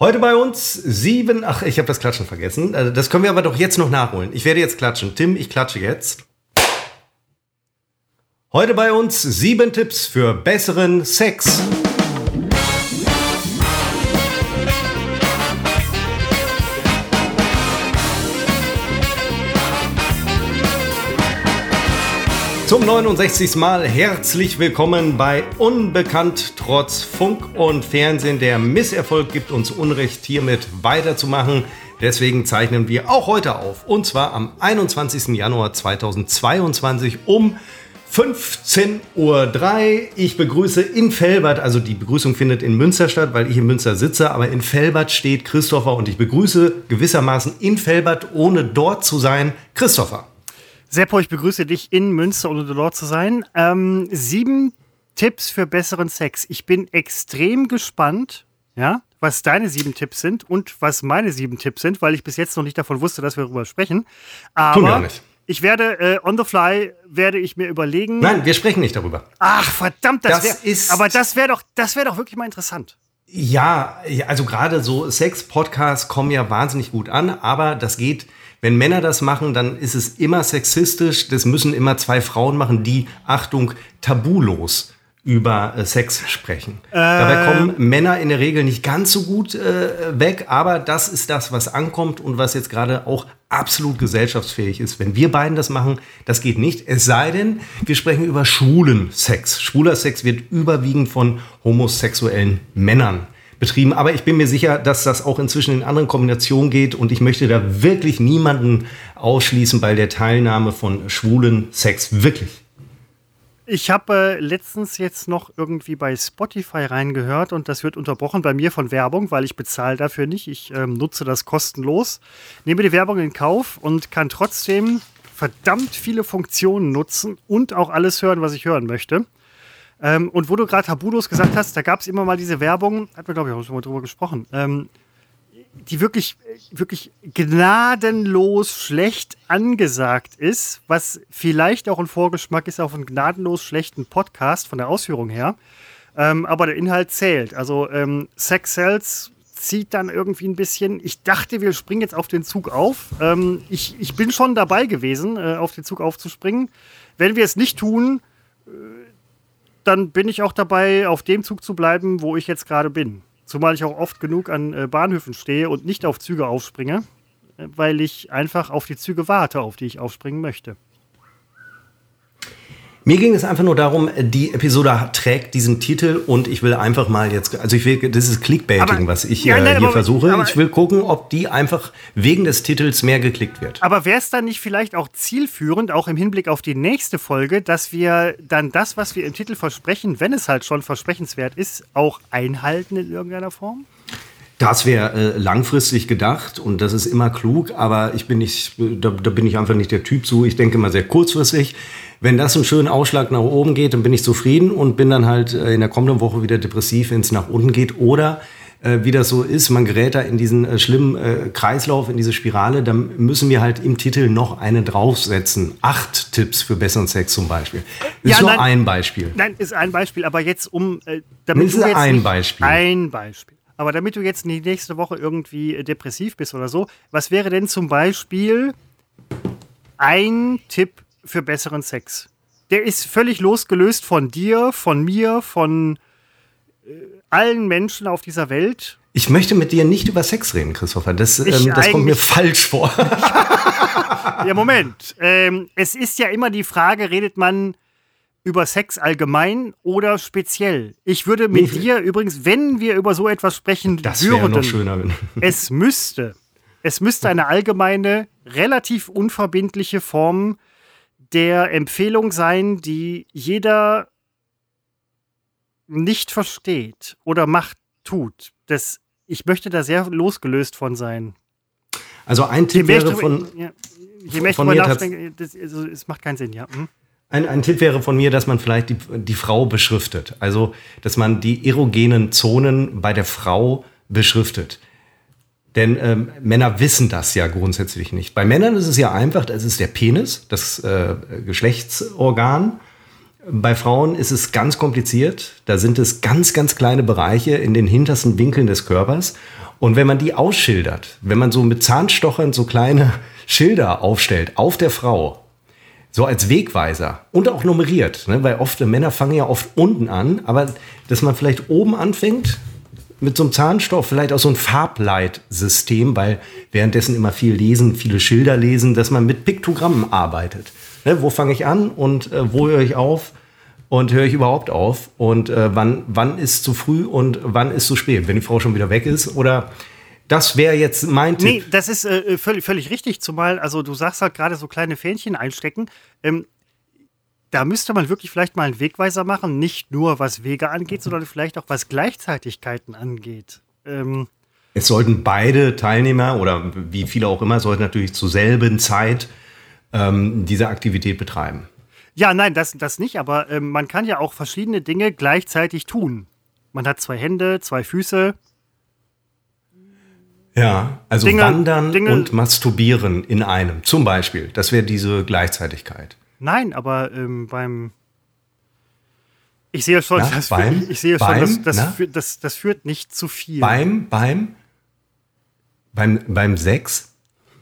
Heute bei uns sieben, ach, ich habe das Klatschen vergessen. Äh, das können wir aber doch jetzt noch nachholen. Ich werde jetzt klatschen. Tim, ich klatsche jetzt. Heute bei uns sieben Tipps für besseren Sex. Zum 69. Mal herzlich willkommen bei Unbekannt trotz Funk und Fernsehen. Der Misserfolg gibt uns Unrecht, hiermit weiterzumachen. Deswegen zeichnen wir auch heute auf. Und zwar am 21. Januar 2022 um 15.03 Uhr. Ich begrüße in Felbert, also die Begrüßung findet in Münster statt, weil ich in Münster sitze, aber in Felbert steht Christopher und ich begrüße gewissermaßen in Felbert, ohne dort zu sein, Christopher. Seppo, ich begrüße dich in Münster, ohne dort zu sein. Ähm, sieben Tipps für besseren Sex. Ich bin extrem gespannt, ja, was deine sieben Tipps sind und was meine sieben Tipps sind, weil ich bis jetzt noch nicht davon wusste, dass wir darüber sprechen. Aber Tun wir nicht. ich werde äh, on the fly werde ich mir überlegen. Nein, wir sprechen nicht darüber. Ach verdammt, das, das wär, ist. Aber das wäre doch, das wäre doch wirklich mal interessant. Ja, also gerade so Sex-Podcasts kommen ja wahnsinnig gut an, aber das geht wenn Männer das machen, dann ist es immer sexistisch. Das müssen immer zwei Frauen machen, die, Achtung, tabulos über äh, Sex sprechen. Äh. Dabei kommen Männer in der Regel nicht ganz so gut äh, weg, aber das ist das, was ankommt und was jetzt gerade auch absolut gesellschaftsfähig ist. Wenn wir beiden das machen, das geht nicht. Es sei denn, wir sprechen über schwulen Sex. Schwuler Sex wird überwiegend von homosexuellen Männern betrieben. Aber ich bin mir sicher, dass das auch inzwischen in anderen Kombinationen geht und ich möchte da wirklich niemanden ausschließen bei der Teilnahme von schwulen Sex. Wirklich. Ich habe äh, letztens jetzt noch irgendwie bei Spotify reingehört und das wird unterbrochen bei mir von Werbung, weil ich bezahle dafür nicht. Ich ähm, nutze das kostenlos, nehme die Werbung in Kauf und kann trotzdem verdammt viele Funktionen nutzen und auch alles hören, was ich hören möchte. Ähm, und wo du gerade Tabulos gesagt hast, da gab es immer mal diese Werbung, hat wir glaube ich auch schon mal drüber gesprochen, ähm, die wirklich, wirklich gnadenlos schlecht angesagt ist, was vielleicht auch ein Vorgeschmack ist auf einen gnadenlos schlechten Podcast von der Ausführung her. Ähm, aber der Inhalt zählt. Also ähm, Sex Cells zieht dann irgendwie ein bisschen. Ich dachte, wir springen jetzt auf den Zug auf. Ähm, ich, ich bin schon dabei gewesen, äh, auf den Zug aufzuspringen. Wenn wir es nicht tun, dann bin ich auch dabei, auf dem Zug zu bleiben, wo ich jetzt gerade bin. Zumal ich auch oft genug an äh, Bahnhöfen stehe und nicht auf Züge aufspringe, äh, weil ich einfach auf die Züge warte, auf die ich aufspringen möchte. Mir ging es einfach nur darum, die Episode trägt diesen Titel und ich will einfach mal jetzt, also ich will, das ist Clickbaiting, aber, was ich ja, nein, hier aber, versuche. Aber, ich will gucken, ob die einfach wegen des Titels mehr geklickt wird. Aber wäre es dann nicht vielleicht auch zielführend, auch im Hinblick auf die nächste Folge, dass wir dann das, was wir im Titel versprechen, wenn es halt schon versprechenswert ist, auch einhalten in irgendeiner Form? Das wäre äh, langfristig gedacht und das ist immer klug, aber ich bin nicht, da, da bin ich einfach nicht der Typ so. Ich denke immer sehr kurzfristig. Wenn das einen schönen Ausschlag nach oben geht, dann bin ich zufrieden und bin dann halt äh, in der kommenden Woche wieder depressiv, wenn es nach unten geht. Oder äh, wie das so ist, man gerät da in diesen äh, schlimmen äh, Kreislauf, in diese Spirale, dann müssen wir halt im Titel noch eine draufsetzen. Acht Tipps für besseren Sex zum Beispiel. Ist ja, nur nein, ein Beispiel. Nein, ist ein Beispiel, aber jetzt um, äh, damit ist du jetzt ein Beispiel. Ein Beispiel. Aber damit du jetzt die nächste Woche irgendwie äh, depressiv bist oder so, was wäre denn zum Beispiel ein Tipp für besseren Sex. Der ist völlig losgelöst von dir, von mir, von äh, allen Menschen auf dieser Welt. Ich möchte mit dir nicht über Sex reden, Christopher. Das, ähm, das kommt mir falsch vor. ja, Moment. Ähm, es ist ja immer die Frage, redet man über Sex allgemein oder speziell? Ich würde mit nee, dir übrigens, wenn wir über so etwas sprechen das würden, noch schöner. es müsste, es müsste eine allgemeine, relativ unverbindliche Form der Empfehlung sein, die jeder nicht versteht oder macht, tut. Das, ich möchte da sehr losgelöst von sein. Also ein Tipp wäre von, ja, je mehr ich drüber nachdenke, das, also, es macht keinen Sinn, ja. Hm? Ein, ein Tipp wäre von mir, dass man vielleicht die, die Frau beschriftet. Also, dass man die erogenen Zonen bei der Frau beschriftet. Denn ähm, Männer wissen das ja grundsätzlich nicht. Bei Männern ist es ja einfach, das ist der Penis, das äh, Geschlechtsorgan. Bei Frauen ist es ganz kompliziert. Da sind es ganz, ganz kleine Bereiche in den hintersten Winkeln des Körpers. Und wenn man die ausschildert, wenn man so mit Zahnstochern so kleine Schilder aufstellt auf der Frau, so als Wegweiser und auch nummeriert, ne? weil oft Männer fangen ja oft unten an, aber dass man vielleicht oben anfängt mit so einem Zahnstoff, vielleicht auch so ein Farbleitsystem, weil währenddessen immer viel lesen, viele Schilder lesen, dass man mit Piktogrammen arbeitet. Ne? Wo fange ich an und äh, wo höre ich auf? Und höre ich überhaupt auf? Und äh, wann, wann ist zu früh und wann ist zu spät? Wenn die Frau schon wieder weg ist oder das wäre jetzt mein Tipp. Nee, das ist äh, völlig, völlig richtig. Zumal, also du sagst halt gerade so kleine Fähnchen einstecken. Ähm, da müsste man wirklich vielleicht mal einen Wegweiser machen. Nicht nur was Wege angeht, sondern vielleicht auch was Gleichzeitigkeiten angeht. Ähm, es sollten beide Teilnehmer oder wie viele auch immer, sollten natürlich zur selben Zeit ähm, diese Aktivität betreiben. Ja, nein, das, das nicht, aber ähm, man kann ja auch verschiedene Dinge gleichzeitig tun. Man hat zwei Hände, zwei Füße. Ja, also Dinge, wandern Dinge, und masturbieren in einem, zum Beispiel. Das wäre diese Gleichzeitigkeit. Nein, aber ähm, beim. Ich sehe schon, na, das, beim, ich sehe beim, schon das, das, führt, das, das führt nicht zu viel. Beim, beim, beim, beim Sex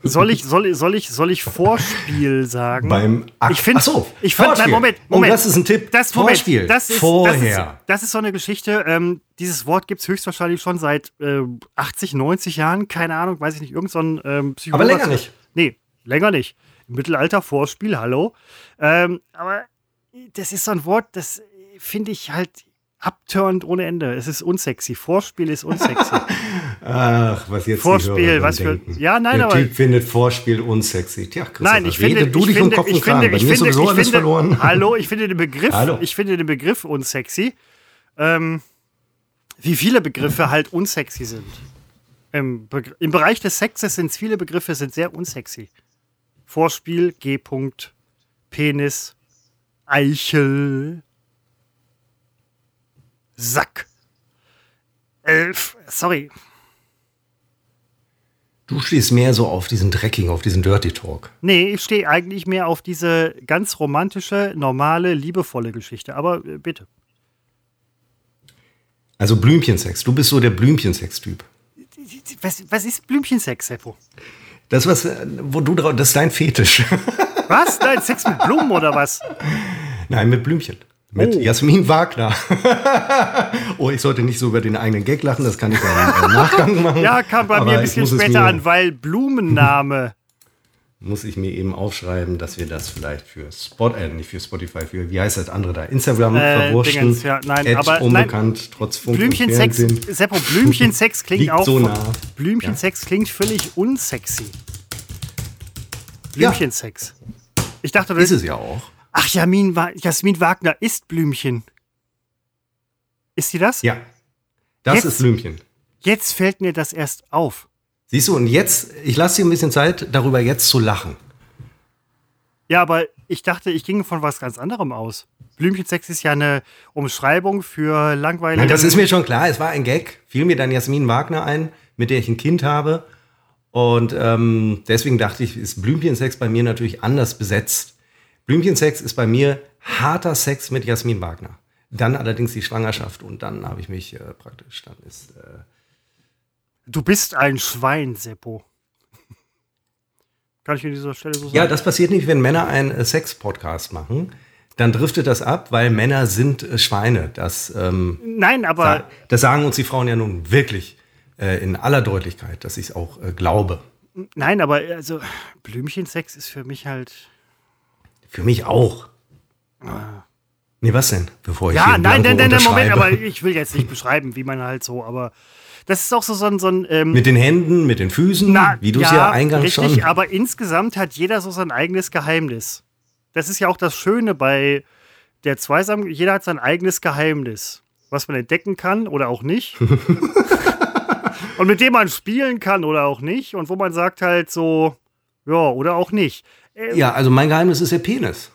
soll ich, soll, soll ich, soll ich Vorspiel sagen? Beim Akt. Ich finde, so, ich fand, nein, Moment, Moment. Oh, das ist ein Tipp. Das, Moment, Vorspiel. Das ist, Vorher. Das ist, das ist so eine Geschichte. Ähm, dieses Wort gibt es höchstwahrscheinlich schon seit äh, 80, 90 Jahren. Keine Ahnung, weiß ich nicht. Irgend so ein ähm, Aber länger nicht. Nee, länger nicht. Mittelalter, Vorspiel, hallo. Ähm, aber das ist so ein Wort, das finde ich halt abturnt ohne Ende. Es ist unsexy. Vorspiel ist unsexy. Ach, was jetzt Vorspiel, was für. Denken. Ja, nein, Der aber. Typ findet Vorspiel unsexy. Tja, nein, ich finde, du ich dich finde, um Kopf und Kram. Bei ich finde, alles finde, verloren. Hallo, ich finde den Begriff, hallo. ich finde den Begriff unsexy. Ähm, wie viele Begriffe halt unsexy sind. Im, Im, Bereich des Sexes sind viele Begriffe sind sehr unsexy. Vorspiel, G. -Punkt, Penis, Eichel, Sack. Elf, sorry. Du stehst mehr so auf diesen Drecking, auf diesen Dirty Talk. Nee, ich stehe eigentlich mehr auf diese ganz romantische, normale, liebevolle Geschichte. Aber äh, bitte. Also Blümchensex. Du bist so der Blümchensex-Typ. Was, was ist Blümchensex, Seppo? Das, was, äh, wo du drauf, das ist dein Fetisch. Was? Dein Sex mit Blumen oder was? Nein, mit Blümchen. Mit oh. Jasmin Wagner. oh, ich sollte nicht so über den eigenen Gag lachen, das kann ich dann im Nachgang machen. Ja, kam bei mir ein bisschen später an, weil Blumenname. muss ich mir eben aufschreiben, dass wir das vielleicht für Spot, äh, nicht für Spotify, für, wie heißt das andere da? Instagram äh, verwurschen. Dingens, ja, nein, aber unbekannt, nein, trotz Funk Blümchensex, Seppo, Blümchensex klingt auch. So nah. Blümchensex ja. klingt völlig unsexy. Blümchensex. Ja. Ich dachte, das ist es ja auch. Ach, Jasmin, Jasmin Wagner ist Blümchen. Ist sie das? Ja. Das jetzt, ist Blümchen. Jetzt fällt mir das erst auf. Siehst du, und jetzt, ich lasse dir ein bisschen Zeit, darüber jetzt zu lachen. Ja, aber ich dachte, ich ging von was ganz anderem aus. Blümchensex ist ja eine Umschreibung für langweilige. Nein, das ist mir schon klar. Es war ein Gag. Fiel mir dann Jasmin Wagner ein, mit der ich ein Kind habe. Und ähm, deswegen dachte ich, ist Blümchensex bei mir natürlich anders besetzt. Blümchensex ist bei mir harter Sex mit Jasmin Wagner. Dann allerdings die Schwangerschaft und dann habe ich mich äh, praktisch, dann ist. Äh du bist ein Schwein, Seppo. Kann ich an dieser Stelle so sagen? Ja, das passiert nicht, wenn Männer einen äh, Sex-Podcast machen. Dann driftet das ab, weil Männer sind äh, Schweine. Das, ähm, Nein, aber. das sagen uns die Frauen ja nun wirklich äh, in aller Deutlichkeit, dass ich es auch äh, glaube. Nein, aber also Blümchensex ist für mich halt für mich auch. Nee, was denn? Bevor ich ja, nein, nein, nein, nein, Moment, aber ich will jetzt nicht beschreiben, wie man halt so, aber das ist auch so, so ein. So ein ähm, mit den Händen, mit den Füßen, na, wie du es ja, ja eingangs richtig, schon. aber insgesamt hat jeder so sein eigenes Geheimnis. Das ist ja auch das Schöne bei der Zweisam. Jeder hat sein eigenes Geheimnis, was man entdecken kann oder auch nicht. und mit dem man spielen kann oder auch nicht. Und wo man sagt halt so, ja, oder auch nicht. Ähm, ja, also mein Geheimnis ist der Penis.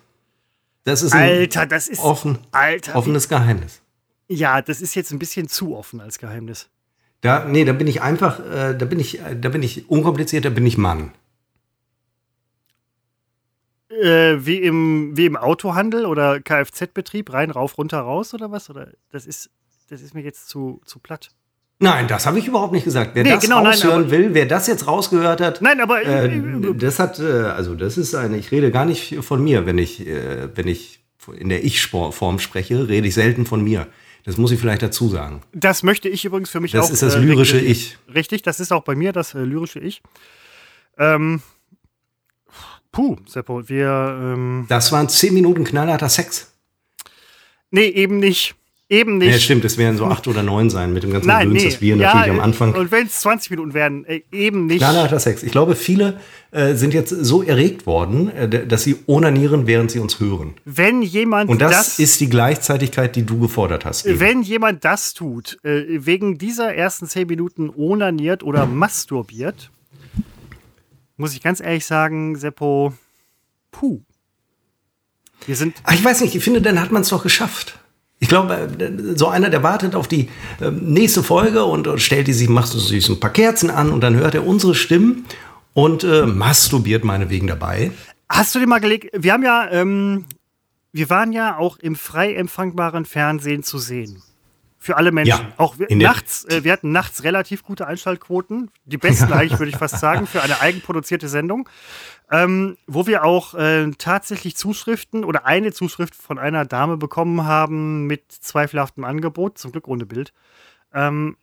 Das ist ein Alter, das ist offen, Alter, offenes Geheimnis. Ja, das ist jetzt ein bisschen zu offen als Geheimnis. Da, nee, da bin ich einfach, äh, da bin ich, da bin ich unkompliziert, da bin ich Mann. Äh, wie, im, wie im Autohandel oder Kfz-Betrieb, rein, rauf, runter, raus oder was? Oder das ist, das ist mir jetzt zu, zu platt. Nein, das habe ich überhaupt nicht gesagt. Wer Nee, das genau, nein, raushören aber- will, wer das jetzt rausgehört hat, Nein, aber äh, das hat, äh, also das ist eine, ich rede gar nicht von mir, wenn ich, äh, wenn ich in der Ich-Form spreche, rede ich selten von mir. Das muss ich vielleicht dazu sagen. das möchte ich übrigens für mich Das auch. ist das äh, lyrische deklarieren. Ich. Richtig, das ist auch bei mir das äh, lyrische Ich. Ähm, puh, Seppo, wir. Ähm, Das waren zehn Minuten knallharter Sex. nee, eben nicht. Eben nicht. Ja, stimmt, es werden so acht oder neun sein mit dem ganzen Nein, Gedöns, nee. das wir ja, natürlich am äh, Anfang. Und wenn es 20 Minuten werden, äh, eben nicht. Knallharter Sex. Ich glaube, viele äh, sind jetzt so erregt worden, äh, dass sie onanieren, während sie uns hören. Wenn jemand Und das, das, ist die Gleichzeitigkeit, die du gefordert hast. eben. wenn jemand das tut, äh, wegen dieser ersten 10 Minuten onaniert oder masturbiert, muss ich ganz ehrlich sagen, Seppo, puh. Wir sind Ah, ich weiß nicht, ich finde, dann hat man es doch geschafft. Ich glaube, äh, so einer, der wartet auf die äh, nächste Folge und, stellt die sich, macht sich so ein paar Kerzen an und dann hört er unsere Stimmen und äh, masturbiert meinetwegen dabei. Hast du dir mal gelegt, wir haben ja, ähm, wir waren ja auch im frei empfangbaren Fernsehen zu sehen. Für alle Menschen. Ja, auch wir, nachts, äh, wir hatten nachts relativ gute Einschaltquoten. Die besten eigentlich, würde ich fast sagen, für eine eigenproduzierte Sendung. Ähm, wo wir auch äh, tatsächlich Zuschriften oder eine Zuschrift von einer Dame bekommen haben mit zweifelhaftem Angebot, zum Glück ohne Bild. Ähm,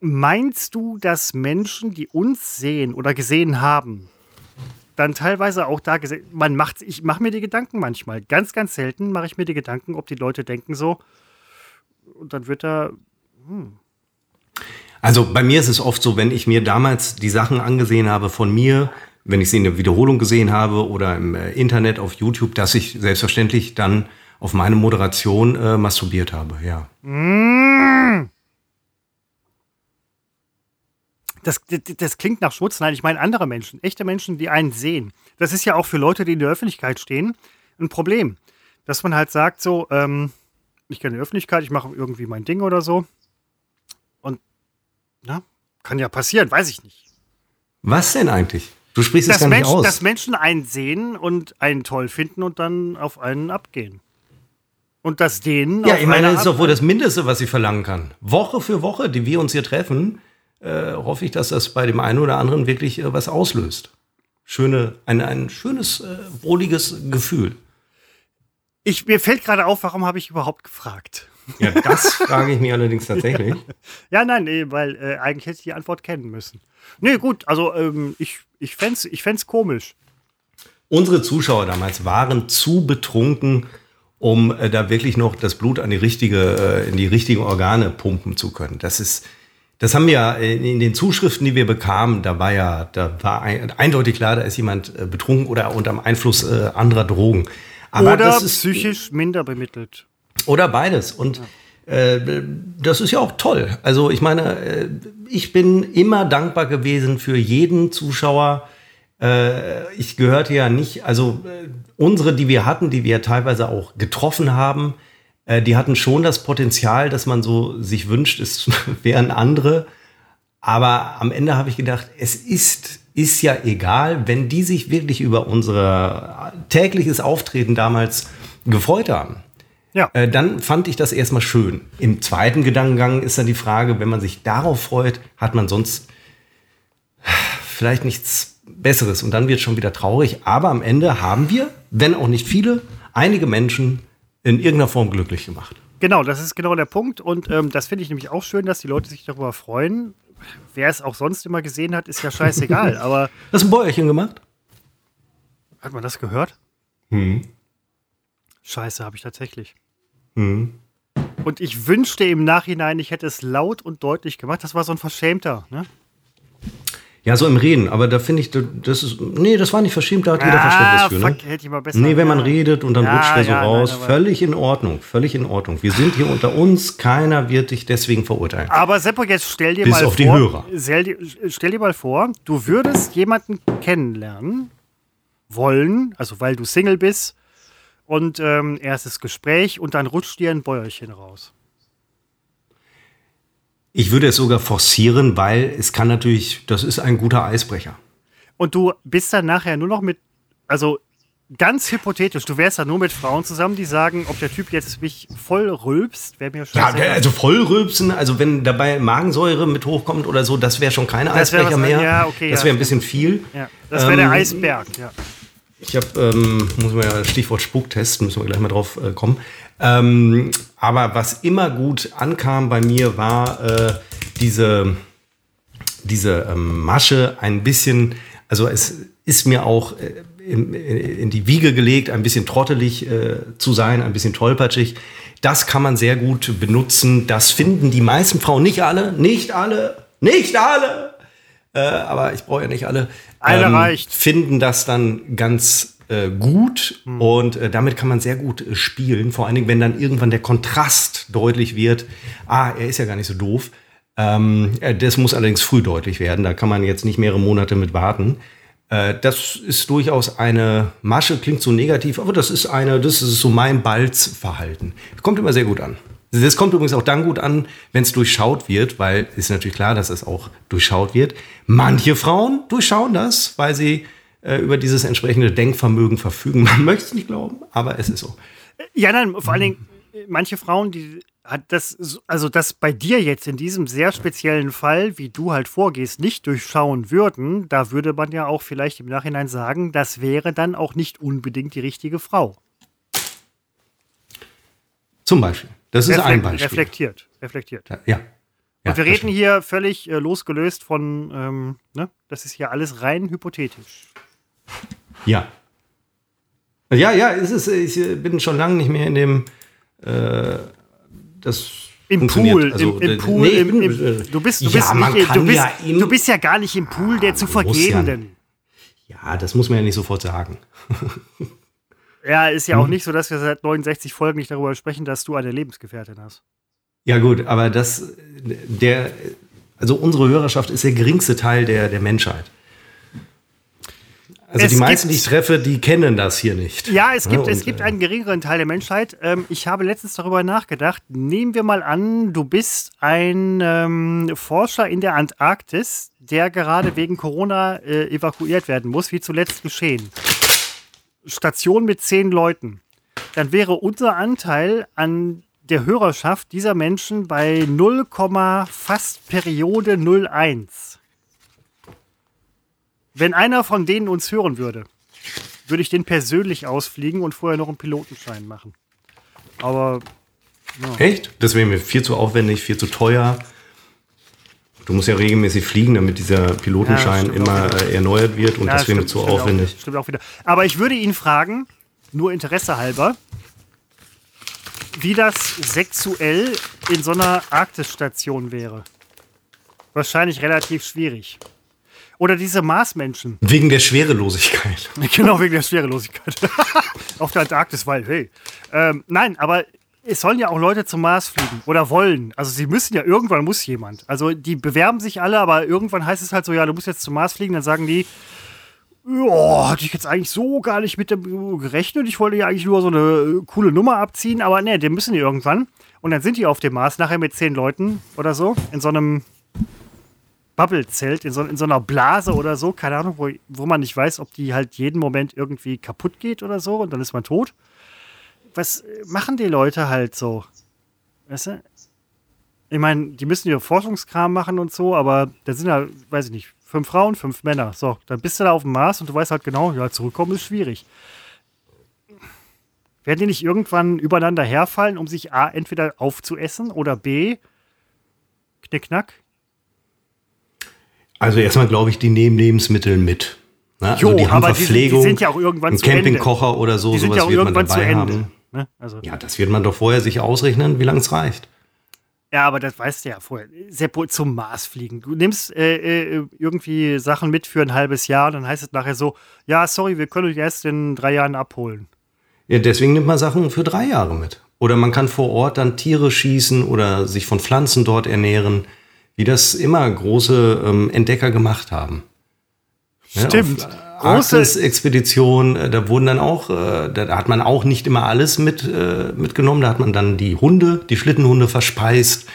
meinst du, dass Menschen, die uns sehen oder gesehen haben, dann teilweise auch da gesehen, man macht, ich mache mir die Gedanken manchmal, ganz, ganz selten mache ich mir die Gedanken, ob die Leute denken so, und dann wird da, Also bei mir ist es oft so, wenn ich mir damals die Sachen angesehen habe von mir, wenn ich sie in der Wiederholung gesehen habe oder im äh, Internet auf YouTube, dass ich selbstverständlich dann auf meine Moderation äh, masturbiert habe, ja. das, das, das klingt nach Schmutz. Nein, ich meine andere Menschen, echte Menschen, die einen sehen. Das ist ja auch für Leute, die in der Öffentlichkeit stehen, ein Problem. Dass man halt sagt so, ähm, ich kenne die Öffentlichkeit, ich mache irgendwie mein Ding oder so. Und, na, kann ja passieren, weiß ich nicht. Was denn eigentlich? Du sprichst es dass, gar nicht Menschen, aus. dass Menschen einen sehen und einen toll finden und dann auf einen abgehen. Und dass denen. Ja, ich meine, das ist doch wohl das Mindeste, was ich verlangen kann. Woche für Woche, die wir uns hier treffen, äh, hoffe ich, dass das bei dem einen oder anderen wirklich äh, was auslöst. Schöne, ein, ein schönes, äh, wohliges Gefühl. Ich, mir fällt gerade auf, warum habe ich überhaupt gefragt? Ja, das frage ich mich allerdings tatsächlich. Ja, nein, nee, weil äh, eigentlich hätte ich die Antwort kennen müssen. Nee, gut, also ähm, ich, ich fände es ich fänd's komisch. Unsere Zuschauer damals waren zu betrunken, um äh, da wirklich noch das Blut an die richtige, äh, in die richtigen Organe pumpen zu können. Das ist, das haben wir in, in den Zuschriften, die wir bekamen, da war ja, da war ein, eindeutig klar, da ist jemand äh, betrunken oder unter dem Einfluss äh, anderer Drogen. Aber Oder das ist, psychisch minder bemittelt. oder beides. Und äh, das ist ja auch toll. Also ich meine, äh, ich bin immer dankbar gewesen für jeden Zuschauer. Äh, ich gehörte ja nicht, also äh, unsere, die wir hatten, die wir teilweise auch getroffen haben, äh, die hatten schon das Potenzial, dass man so sich wünscht, es wären andere. Aber am Ende habe ich gedacht, es ist, ist ja egal, wenn die sich wirklich über unser tägliches Auftreten damals gefreut haben. Ja. Äh, dann fand ich das erstmal schön. Im zweiten Gedankengang ist dann die Frage, wenn man sich darauf freut, hat man sonst vielleicht nichts Besseres und dann wird es schon wieder traurig. Aber am Ende haben wir, wenn auch nicht viele, einige Menschen in irgendeiner Form glücklich gemacht. Genau, das ist genau der Punkt. Und ähm, das finde ich nämlich auch schön, dass die Leute sich darüber freuen. Wer es auch sonst immer gesehen hat, ist ja scheißegal. aber Hast du ein Bäuerchen gemacht? hat man das gehört? Hm. Scheiße, habe ich tatsächlich. Hm. Und ich wünschte im Nachhinein, ich hätte es laut und deutlich gemacht. Das war so ein Verschämter. Ne? Ja, so im Reden, aber da finde ich, das ist, nee, das war nicht verschämt, da hat jeder Ah, Verständnis für, ne? fuck, hätte ich mal besser. Nee, wenn man redet und dann Ja, rutscht er so ja, nein, raus, aber- völlig in Ordnung, völlig in Ordnung. Wir sind hier unter uns, keiner wird dich deswegen verurteilen. Aber Seppo, jetzt stell dir Bis mal auf vor, die Hörer. Stell dir, stell dir mal vor, du würdest jemanden kennenlernen wollen, also weil du Single bist und ähm, erstes Gespräch und dann rutscht dir ein Bäuerchen raus. Ich würde es sogar forcieren, weil es kann natürlich, das ist ein guter Eisbrecher. Und du bist dann nachher nur noch mit, also Ganz hypothetisch, du wärst ja nur mit Frauen zusammen, die sagen, ob der Typ jetzt mich voll rülpst, wäre mir schon Ja, also voll rülpsen, also wenn dabei Magensäure mit hochkommt oder so, das wäre schon keine Das wär Eisbecher was- mehr. ja, okay, das ja, wäre ein bisschen viel. Ja, das wäre der Ähm, Eisberg, ja. Ich habe, ähm, muss man ja, Stichwort Spuktest, müssen wir gleich mal drauf äh, kommen. Ähm, aber was immer gut ankam bei mir, war äh, diese, diese ähm, Masche ein bisschen, also es ist mir auch äh, in, in die Wiege gelegt, ein bisschen trottelig äh, zu sein, ein bisschen tollpatschig. Das kann man sehr gut benutzen. Das finden die meisten Frauen, nicht alle, nicht alle, nicht alle, äh, aber ich brauche ja nicht alle. Eine reicht. Finden das dann ganz äh, gut und äh, damit kann man sehr gut äh, spielen. Vor allen Dingen, wenn dann irgendwann der Kontrast deutlich wird. Ah, er ist ja gar nicht so doof. Ähm, äh, das muss allerdings früh deutlich werden. Da kann man jetzt nicht mehrere Monate mit warten. Äh, das ist durchaus eine Masche, klingt so negativ, aber das ist eine, das ist so mein Balzverhalten. Kommt immer sehr gut an. Das kommt übrigens auch dann gut an, wenn es durchschaut wird, weil ist natürlich klar, dass es auch durchschaut wird. Manche Frauen durchschauen das, weil sie äh, über dieses entsprechende Denkvermögen verfügen. Man möchte es nicht glauben, aber es ist so. Ja, nein, vor allen Dingen, äh, manche Frauen, die hat das, so- also das bei dir jetzt in diesem sehr speziellen Fall, wie du halt vorgehst, nicht durchschauen würden, da würde man ja auch vielleicht im Nachhinein sagen, das wäre dann auch nicht unbedingt die richtige Frau. Zum Beispiel. Das ist ein Beispiel. Reflektiert, reflektiert. Ja. ja. Und wir reden hier völlig äh, losgelöst von, ähm, ne? das ist hier alles rein hypothetisch. Ja. Ja, ja, es ist, ich äh, bin schon lange nicht mehr in dem. Äh, das Im. Pool, Also, im, im äh, Pool, nee, im, im, äh, du bist, du ja, bist, nicht, du, bist, ja du bist ja gar nicht im Pool der zu muss ja-. Ja, das muss man ja nicht sofort sagen. Ja, ist Hm. ja auch nicht so, dass wir seit 69 Folgen nicht darüber sprechen, dass du eine Lebensgefährtin hast. Ja, gut, aber das, der, also unsere Hörerschaft ist der geringste Teil der, der Menschheit. Also Es die meisten, gibt- die ich treffe, die kennen das hier nicht. Ja, es gibt, Ja, es und, gibt äh, einen geringeren Teil der Menschheit. Ähm, ich habe letztens darüber nachgedacht. Nehmen wir mal an, du bist ein ähm, Forscher in der Antarktis, der gerade wegen Corona äh, evakuiert werden muss, wie zuletzt geschehen. Station mit zehn Leuten. Dann wäre unser Anteil an der Hörerschaft dieser Menschen bei 0, fast Periode 01. Wenn einer von denen uns hören würde, würde ich den persönlich ausfliegen und vorher noch einen Pilotenschein machen. Aber Echt? Das wäre mir viel zu aufwendig, viel zu teuer. Du musst ja regelmäßig fliegen, damit dieser Pilotenschein Ja, immer äh, erneuert wird und Ja, das wäre mir zu aufwendig. Auch, stimmt auch wieder. Aber ich würde ihn fragen, nur Interesse halber, wie das sexuell in so einer Arktisstation wäre. Wahrscheinlich relativ schwierig. Oder diese Marsmenschen. Wegen der Schwerelosigkeit. Genau wegen der Schwerelosigkeit. Auf der Antarktis, weil, hey. Ähm, nein, aber es sollen ja auch Leute zum Mars fliegen oder wollen. Also sie müssen ja, irgendwann muss jemand. Also die bewerben sich alle, aber irgendwann heißt es halt so, ja, du musst jetzt zum Mars fliegen. Dann sagen die, ja, hatte ich jetzt eigentlich so gar nicht mit dem gerechnet. Ich wollte ja eigentlich nur so eine äh, coole Nummer abziehen, aber ne, die müssen die irgendwann. Und dann sind die auf dem Mars nachher mit zehn Leuten oder so in so einem Bubble-Zelt, in so, in so einer Blase oder so, keine Ahnung, wo, wo man nicht weiß, ob die halt jeden Moment irgendwie kaputt geht oder so und dann ist man tot. Was machen die Leute halt so? Weißt du? Ich meine, die müssen ihre Forschungskram machen und so, aber da sind ja, weiß ich nicht, fünf Frauen, fünf Männer. So, dann bist du da auf dem Mars und du weißt halt genau, ja, zurückkommen ist schwierig. Werden die nicht irgendwann übereinander herfallen, um sich A, entweder aufzuessen oder B, knickknack? Also erstmal glaube ich, die nehmen Lebensmittel mit. Ne? Also Jo, die haben aber die sind- die Verpflegung, sind ja auch irgendwann einen zu Ende. Campingkocher oder so, Die sind sowas ja auch wird man irgendwann zu dabei Ende. haben. Ne? Also, ja. Ja, das wird man doch vorher sich ausrechnen, wie lange es reicht. aber das weißt du ja vorher. Seppo, zum Mars fliegen. Du nimmst äh, äh, irgendwie Sachen mit für ein halbes Jahr und dann heißt es nachher so, ja, sorry, wir können euch erst in drei Jahren abholen. Ja, deswegen nimmt man Sachen für drei Jahre mit. Oder man kann vor Ort dann Tiere schießen oder sich von Pflanzen dort ernähren, wie das immer große ähm, Entdecker gemacht haben. Ja, Stimmt. auf Große- Arktis-Expedition, äh, da wurden dann auch, äh, da hat man auch nicht immer alles mit, äh, mitgenommen. Da hat man dann die Hunde, die Schlittenhunde verspeist.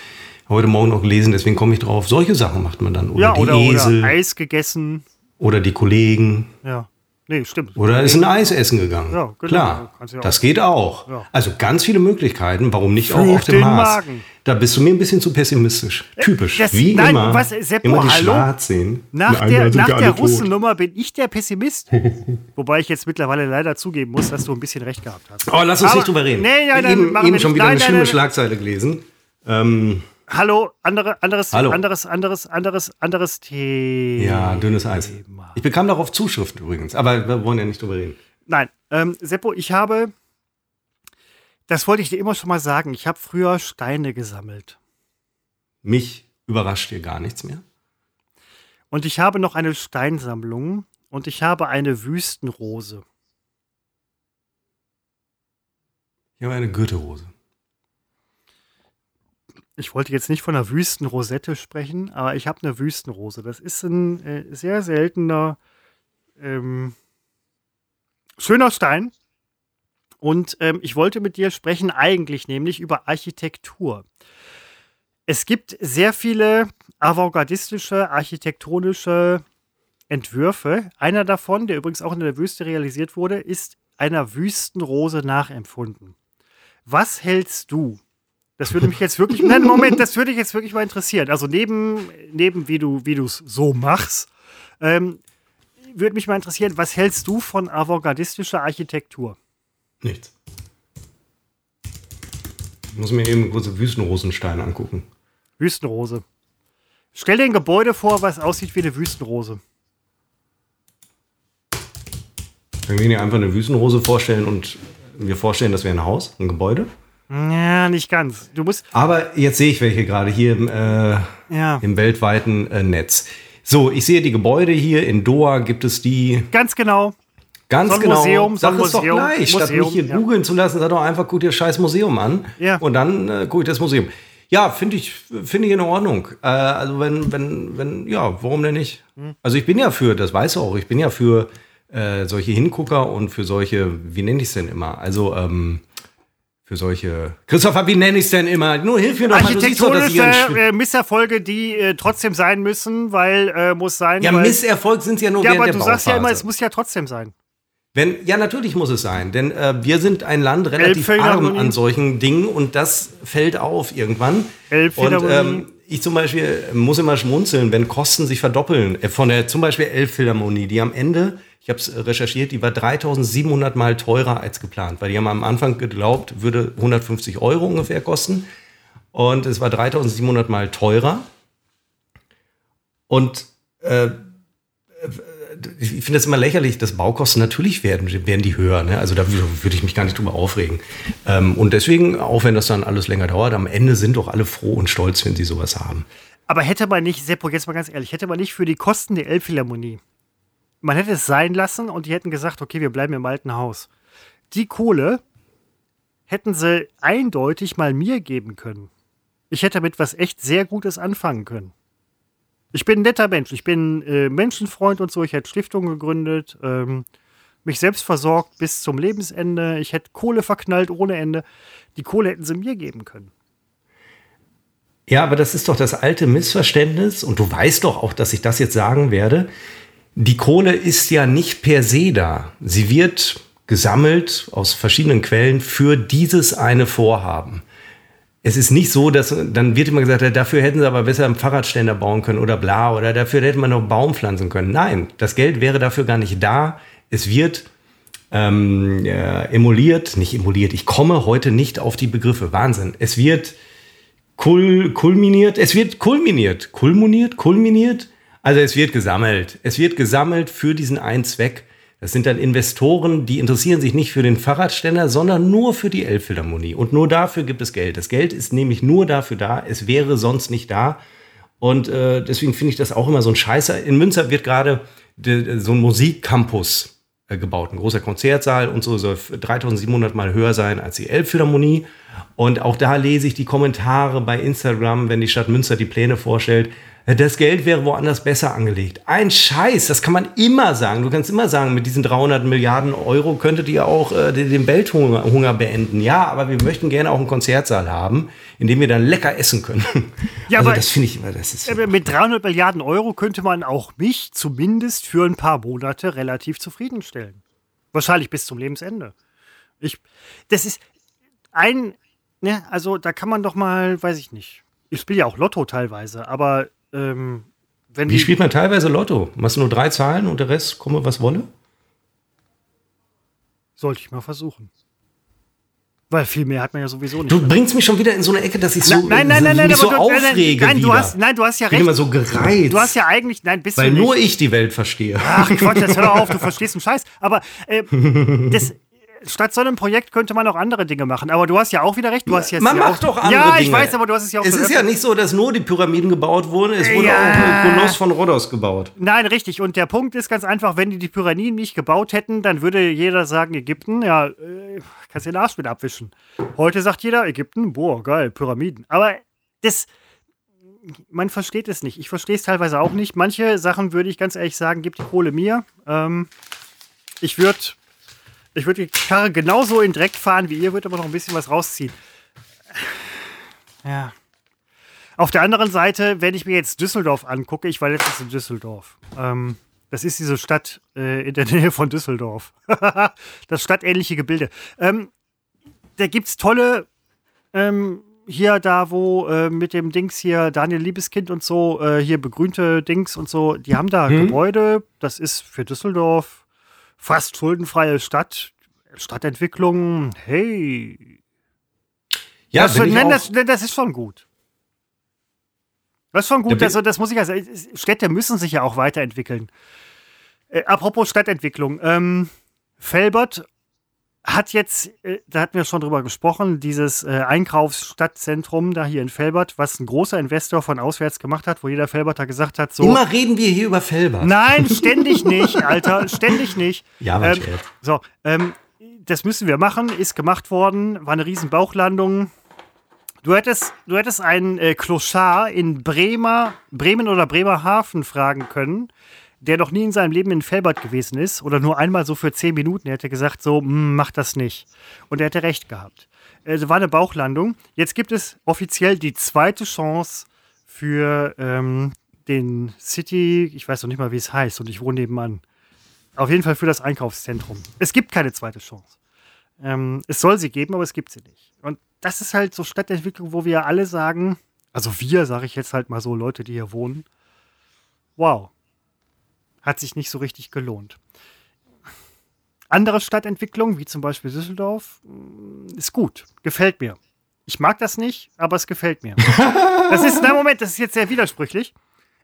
Heute Morgen noch gelesen, deswegen komme ich drauf. Solche Sachen macht man dann. Oder ja, die oder, Esel oder oder, Eis gegessen. die Kollegen. Ja. Nee, stimmt. Oder ist ein Eis essen gegangen. Ja, genau. Klar, ja das auch. geht auch. Ja. Also ganz viele Möglichkeiten. Warum nicht auch Für auf dem Mars? Magen. Da bist du mir ein bisschen zu pessimistisch. Typisch. das- Wie nein, immer. was, Seppo, immer die hallo? schwarz sehen. Nach Na, der, nach der. Russennummer bin ich der Pessimist. Wobei ich jetzt mittlerweile leider zugeben muss, dass du ein bisschen recht gehabt hast. Oh, lass uns Aber- nicht drüber reden. Nee, ja, dann eben eben schon wieder Nein, eine nein, schlimme nein. Schlagzeile gelesen. Ähm, Hallo, andere, anderes, Hallo. anderes, anderes, anderes, anderes Thema. ja, dünnes Eis. Ich bekam darauf Zuschriften übrigens, aber wir wollen ja nicht drüber reden. Nein, ähm, Seppo, ich habe, das wollte ich dir immer schon mal sagen, ich habe früher Steine gesammelt. Mich überrascht hier gar nichts mehr. Und ich habe noch eine Steinsammlung und ich habe eine Wüstenrose. Ich habe eine Gürtelrose. Ich wollte jetzt nicht von einer Wüstenrosette sprechen, aber ich habe eine Wüstenrose. Das ist ein äh, sehr seltener, ähm, schöner Stein. Und ähm, ich wollte mit dir sprechen, eigentlich nämlich über Architektur. Es gibt sehr viele avantgardistische, architektonische Entwürfe. Einer davon, der übrigens auch in der Wüste realisiert wurde, ist einer Wüstenrose nachempfunden. Was hältst du das würde mich jetzt wirklich, nein, Moment, das würde ich jetzt wirklich mal interessieren. Also neben, neben wie du wie es so machst, ähm, würde mich mal interessieren, was hältst du von avantgardistischer Architektur? Nichts. Ich muss mir eben kurz Wüstenrosenstein angucken. Wüstenrose. Stell dir ein Gebäude vor, was aussieht wie eine Wüstenrose. Können wir hier einfach eine Wüstenrose vorstellen und wir vorstellen, das wäre ein Haus, ein Gebäude? Ja, nicht ganz. Du musst, Aber jetzt sehe ich welche gerade hier im, äh, ja, im weltweiten äh, Netz. So, ich sehe die Gebäude hier. In Doha gibt es die. ganz genau. Ganz So genau. Museum, so Sag es doch Museum, gleich. Statt Museum, mich hier ja. googeln zu lassen, sag doch einfach, guck dir scheiß Museum an. Ja. Und dann äh, gucke ich das Museum. Ja, finde ich, finde ich in Ordnung. Äh, also wenn, wenn, wenn, ja, warum denn nicht? Hm. Also ich bin ja für, das weißt du auch, ich bin ja für äh, solche Hingucker und für solche, wie nenne ich es denn immer? Also, ähm, für solche. Christopher, wie nenne ich es denn immer? Nur hilf mir doch mal, Architektonische ein Sch- äh, Misserfolge, die äh, trotzdem sein müssen, weil äh, muss sein. Ja, weil, Misserfolg sind ja nur ja, während aber der du sagst ja immer, Bauphase. es muss ja trotzdem sein. Wenn, ja, natürlich muss es sein, denn äh, wir sind ein Land relativ arm an solchen Dingen und das fällt auf irgendwann. Und Elbphilharmonie. ähm, ich zum Beispiel muss immer schmunzeln, wenn Kosten sich verdoppeln. Äh, Von der zum Beispiel Elbphilharmonie, die am Ende, ich habe es recherchiert, die war 3700 Mal teurer als geplant, weil die haben am Anfang geglaubt, würde 150 Euro ungefähr kosten. Und es war 3700 Mal teurer. Und äh, ich finde das immer lächerlich, dass Baukosten natürlich werden, werden die höher. Ne? Also da wür- würde ich mich gar nicht drüber aufregen. Ähm, und deswegen, auch wenn das dann alles länger dauert, am Ende sind doch alle froh und stolz, wenn sie sowas haben. Aber hätte man nicht, Seppo, jetzt mal ganz ehrlich, hätte man nicht für die Kosten der Elbphilharmonie, man hätte es sein lassen und die hätten gesagt, okay, wir bleiben im alten Haus. Die Kohle hätten sie eindeutig mal mir geben können. Ich hätte damit was echt sehr Gutes anfangen können. Ich bin ein netter Mensch, ich bin äh, Menschenfreund und so, ich hätte Stiftungen gegründet, ähm, mich selbst versorgt bis zum Lebensende, ich hätte Kohle verknallt ohne Ende. Die Kohle hätten sie mir geben können. Ja, aber das ist doch das alte Missverständnis und du weißt doch auch, dass ich das jetzt sagen werde. Die Kohle ist ja nicht per se da. Sie wird gesammelt aus verschiedenen Quellen für dieses eine Vorhaben. Es ist nicht so, dass dann wird immer gesagt, dafür hätten sie aber besser einen Fahrradständer bauen können oder bla oder dafür hätte man noch Baum pflanzen können. Nein, das Geld wäre dafür gar nicht da. Es wird ähm, äh, emuliert, nicht emuliert. Ich komme heute nicht auf die Begriffe. Wahnsinn. Es wird kul kulminiert, es wird kulminiert, kulminiert, kulminiert. Also es wird gesammelt. Es wird gesammelt für diesen einen Zweck. Das sind dann Investoren, die interessieren sich nicht für den Fahrradständer, sondern nur für die Elbphilharmonie. Und nur dafür gibt es Geld. Das Geld ist nämlich nur dafür da. Es wäre sonst nicht da. Und äh, deswegen finde ich das auch immer so ein Scheißer. In Münster wird gerade de- so ein Musikcampus äh, gebaut, ein großer Konzertsaal und so soll 3700 Mal höher sein als die Elbphilharmonie. Und auch da lese ich die Kommentare bei Instagram, wenn die Stadt Münster die Pläne vorstellt. Das Geld wäre woanders besser angelegt. Ein Scheiß, das kann man immer sagen. Du kannst immer sagen, mit diesen 300 Milliarden Euro könntet ihr auch äh, den Welthunger Hunger beenden. Ja, aber wir möchten gerne auch einen Konzertsaal haben, in dem wir dann lecker essen können. Ja, also aber das finde ich immer, das ist. Aber mit 300 Milliarden Euro könnte man auch mich zumindest für ein paar Monate relativ zufriedenstellen. Wahrscheinlich bis zum Lebensende. Ich, das ist ein, ne, also da kann man doch mal, weiß ich nicht. Ich spiele ja auch Lotto teilweise, aber ähm, wenn Wie spielt man teilweise Lotto? Machst du nur drei Zahlen und der Rest komme, was wolle? sollte ich mal versuchen. Weil viel mehr hat man ja sowieso nicht. Du bringst mich schon wieder in so eine Ecke, dass ich so, nein, nein, nein, nein, mich so du- aufrege. nein, du hast, nein, du hast ja ich bin recht. immer so gereizt. Du hast ja eigentlich, nein, bist weil du nicht. nur ich die Welt verstehe. Ach Quatsch, jetzt hör auf, du verstehst einen Scheiß. Aber äh, das, statt so einem Projekt könnte man auch andere Dinge machen. Aber du hast ja auch wieder recht. Du hast jetzt Man ja macht auch, doch andere Ja, ich Dinge. weiß, aber du hast es ja auch Es so ist ja nicht so, dass nur die Pyramiden gebaut wurden. Es wurde Ja. auch ein Koloss von Rhodos gebaut. Nein, richtig. Und der Punkt ist ganz einfach, wenn die die Pyramiden nicht gebaut hätten, dann würde jeder sagen, Ägypten, ja, äh, kannst den Arsch mit abwischen. Heute sagt jeder, Ägypten, boah, geil, Pyramiden. Aber das, man versteht es nicht. Ich verstehe es teilweise auch nicht. Manche Sachen würde ich ganz ehrlich sagen, gib die Kohle mir. Ähm, ich würde ich würd die Karre genauso in Dreck fahren wie ihr, würde aber noch ein bisschen was rausziehen. Ja. Auf der anderen Seite, wenn ich mir jetzt Düsseldorf angucke, ich war letztens in Düsseldorf. Ähm, das ist diese Stadt äh, in der Nähe von Düsseldorf. das stadtähnliche Gebilde. Ähm, da gibt es tolle, ähm, hier da, wo äh, mit dem Dings hier, Daniel Liebeskind und so, äh, hier begrünte Dings und so, die haben da Gebäude. Das ist für Düsseldorf fast schuldenfreie Stadt. Stadtentwicklung, hey, Ja, das, nein, das, das ist schon gut. Das ist schon gut. Also, das muss ich also. Städte müssen sich ja auch weiterentwickeln. Äh, apropos Stadtentwicklung. Ähm, Felbert hat jetzt, äh, da hatten wir schon drüber gesprochen, dieses äh, Einkaufsstadtzentrum da hier in Felbert, was ein großer Investor von auswärts gemacht hat, wo jeder Felberter gesagt hat, so. Immer reden wir hier über Felbert. Nein, ständig nicht, Alter, ständig nicht. Ja, mein ähm, Scherz. So, ähm, das müssen wir machen, ist gemacht worden, war eine riesen Bauchlandung. Du hättest, du hättest einen äh, Clochard in Bremer, Bremen oder Bremerhaven fragen können, der noch nie in seinem Leben in Felbert gewesen ist oder nur einmal so für zehn Minuten. Hätte gesagt, so, "Mm, mach das nicht. Und er hätte recht gehabt. Es war eine Bauchlandung. Jetzt gibt es offiziell die zweite Chance für ähm, den City, ich weiß noch nicht mal, wie es heißt, und ich wohne nebenan. Auf jeden Fall für das Einkaufszentrum. Es gibt keine zweite Chance. Ähm, es soll sie geben, aber es gibt sie nicht. Und das ist halt so Stadtentwicklung, wo wir alle sagen, also wir, sage ich jetzt halt mal so, Leute, die hier wohnen, wow, hat sich nicht so richtig gelohnt. Andere Stadtentwicklung, wie zum Beispiel Düsseldorf, mh, ist gut, gefällt mir. Ich mag das nicht, aber es gefällt mir. Das ist, na Moment, das ist jetzt sehr widersprüchlich.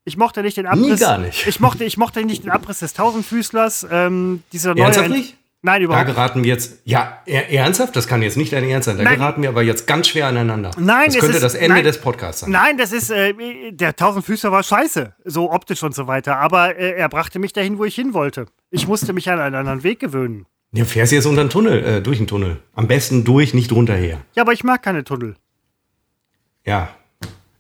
Ich mochte nicht den Abriss. gar nicht. Ich mochte, ich mochte nicht den Abriss des Tausendfüßlers. Ähm, dieser neue. Ernsthaft nicht? Nein, Da überhaupt geraten wir jetzt, ja, er- ernsthaft? Das kann jetzt nicht dein Ernst sein. Da Nein. geraten wir aber jetzt ganz schwer aneinander. Nein, das könnte ist- das Ende nein. des Podcasts sein. Nein, das ist, äh, der Tausendfüßler war scheiße, so optisch und so weiter. Aber äh, er brachte mich dahin, wo ich hin wollte. Ich musste mich an einen anderen Weg gewöhnen. Du fährst jetzt unter den Tunnel, äh, durch den Tunnel. Am besten durch, nicht runterher. Ja, aber ich mag keine Tunnel. Ja.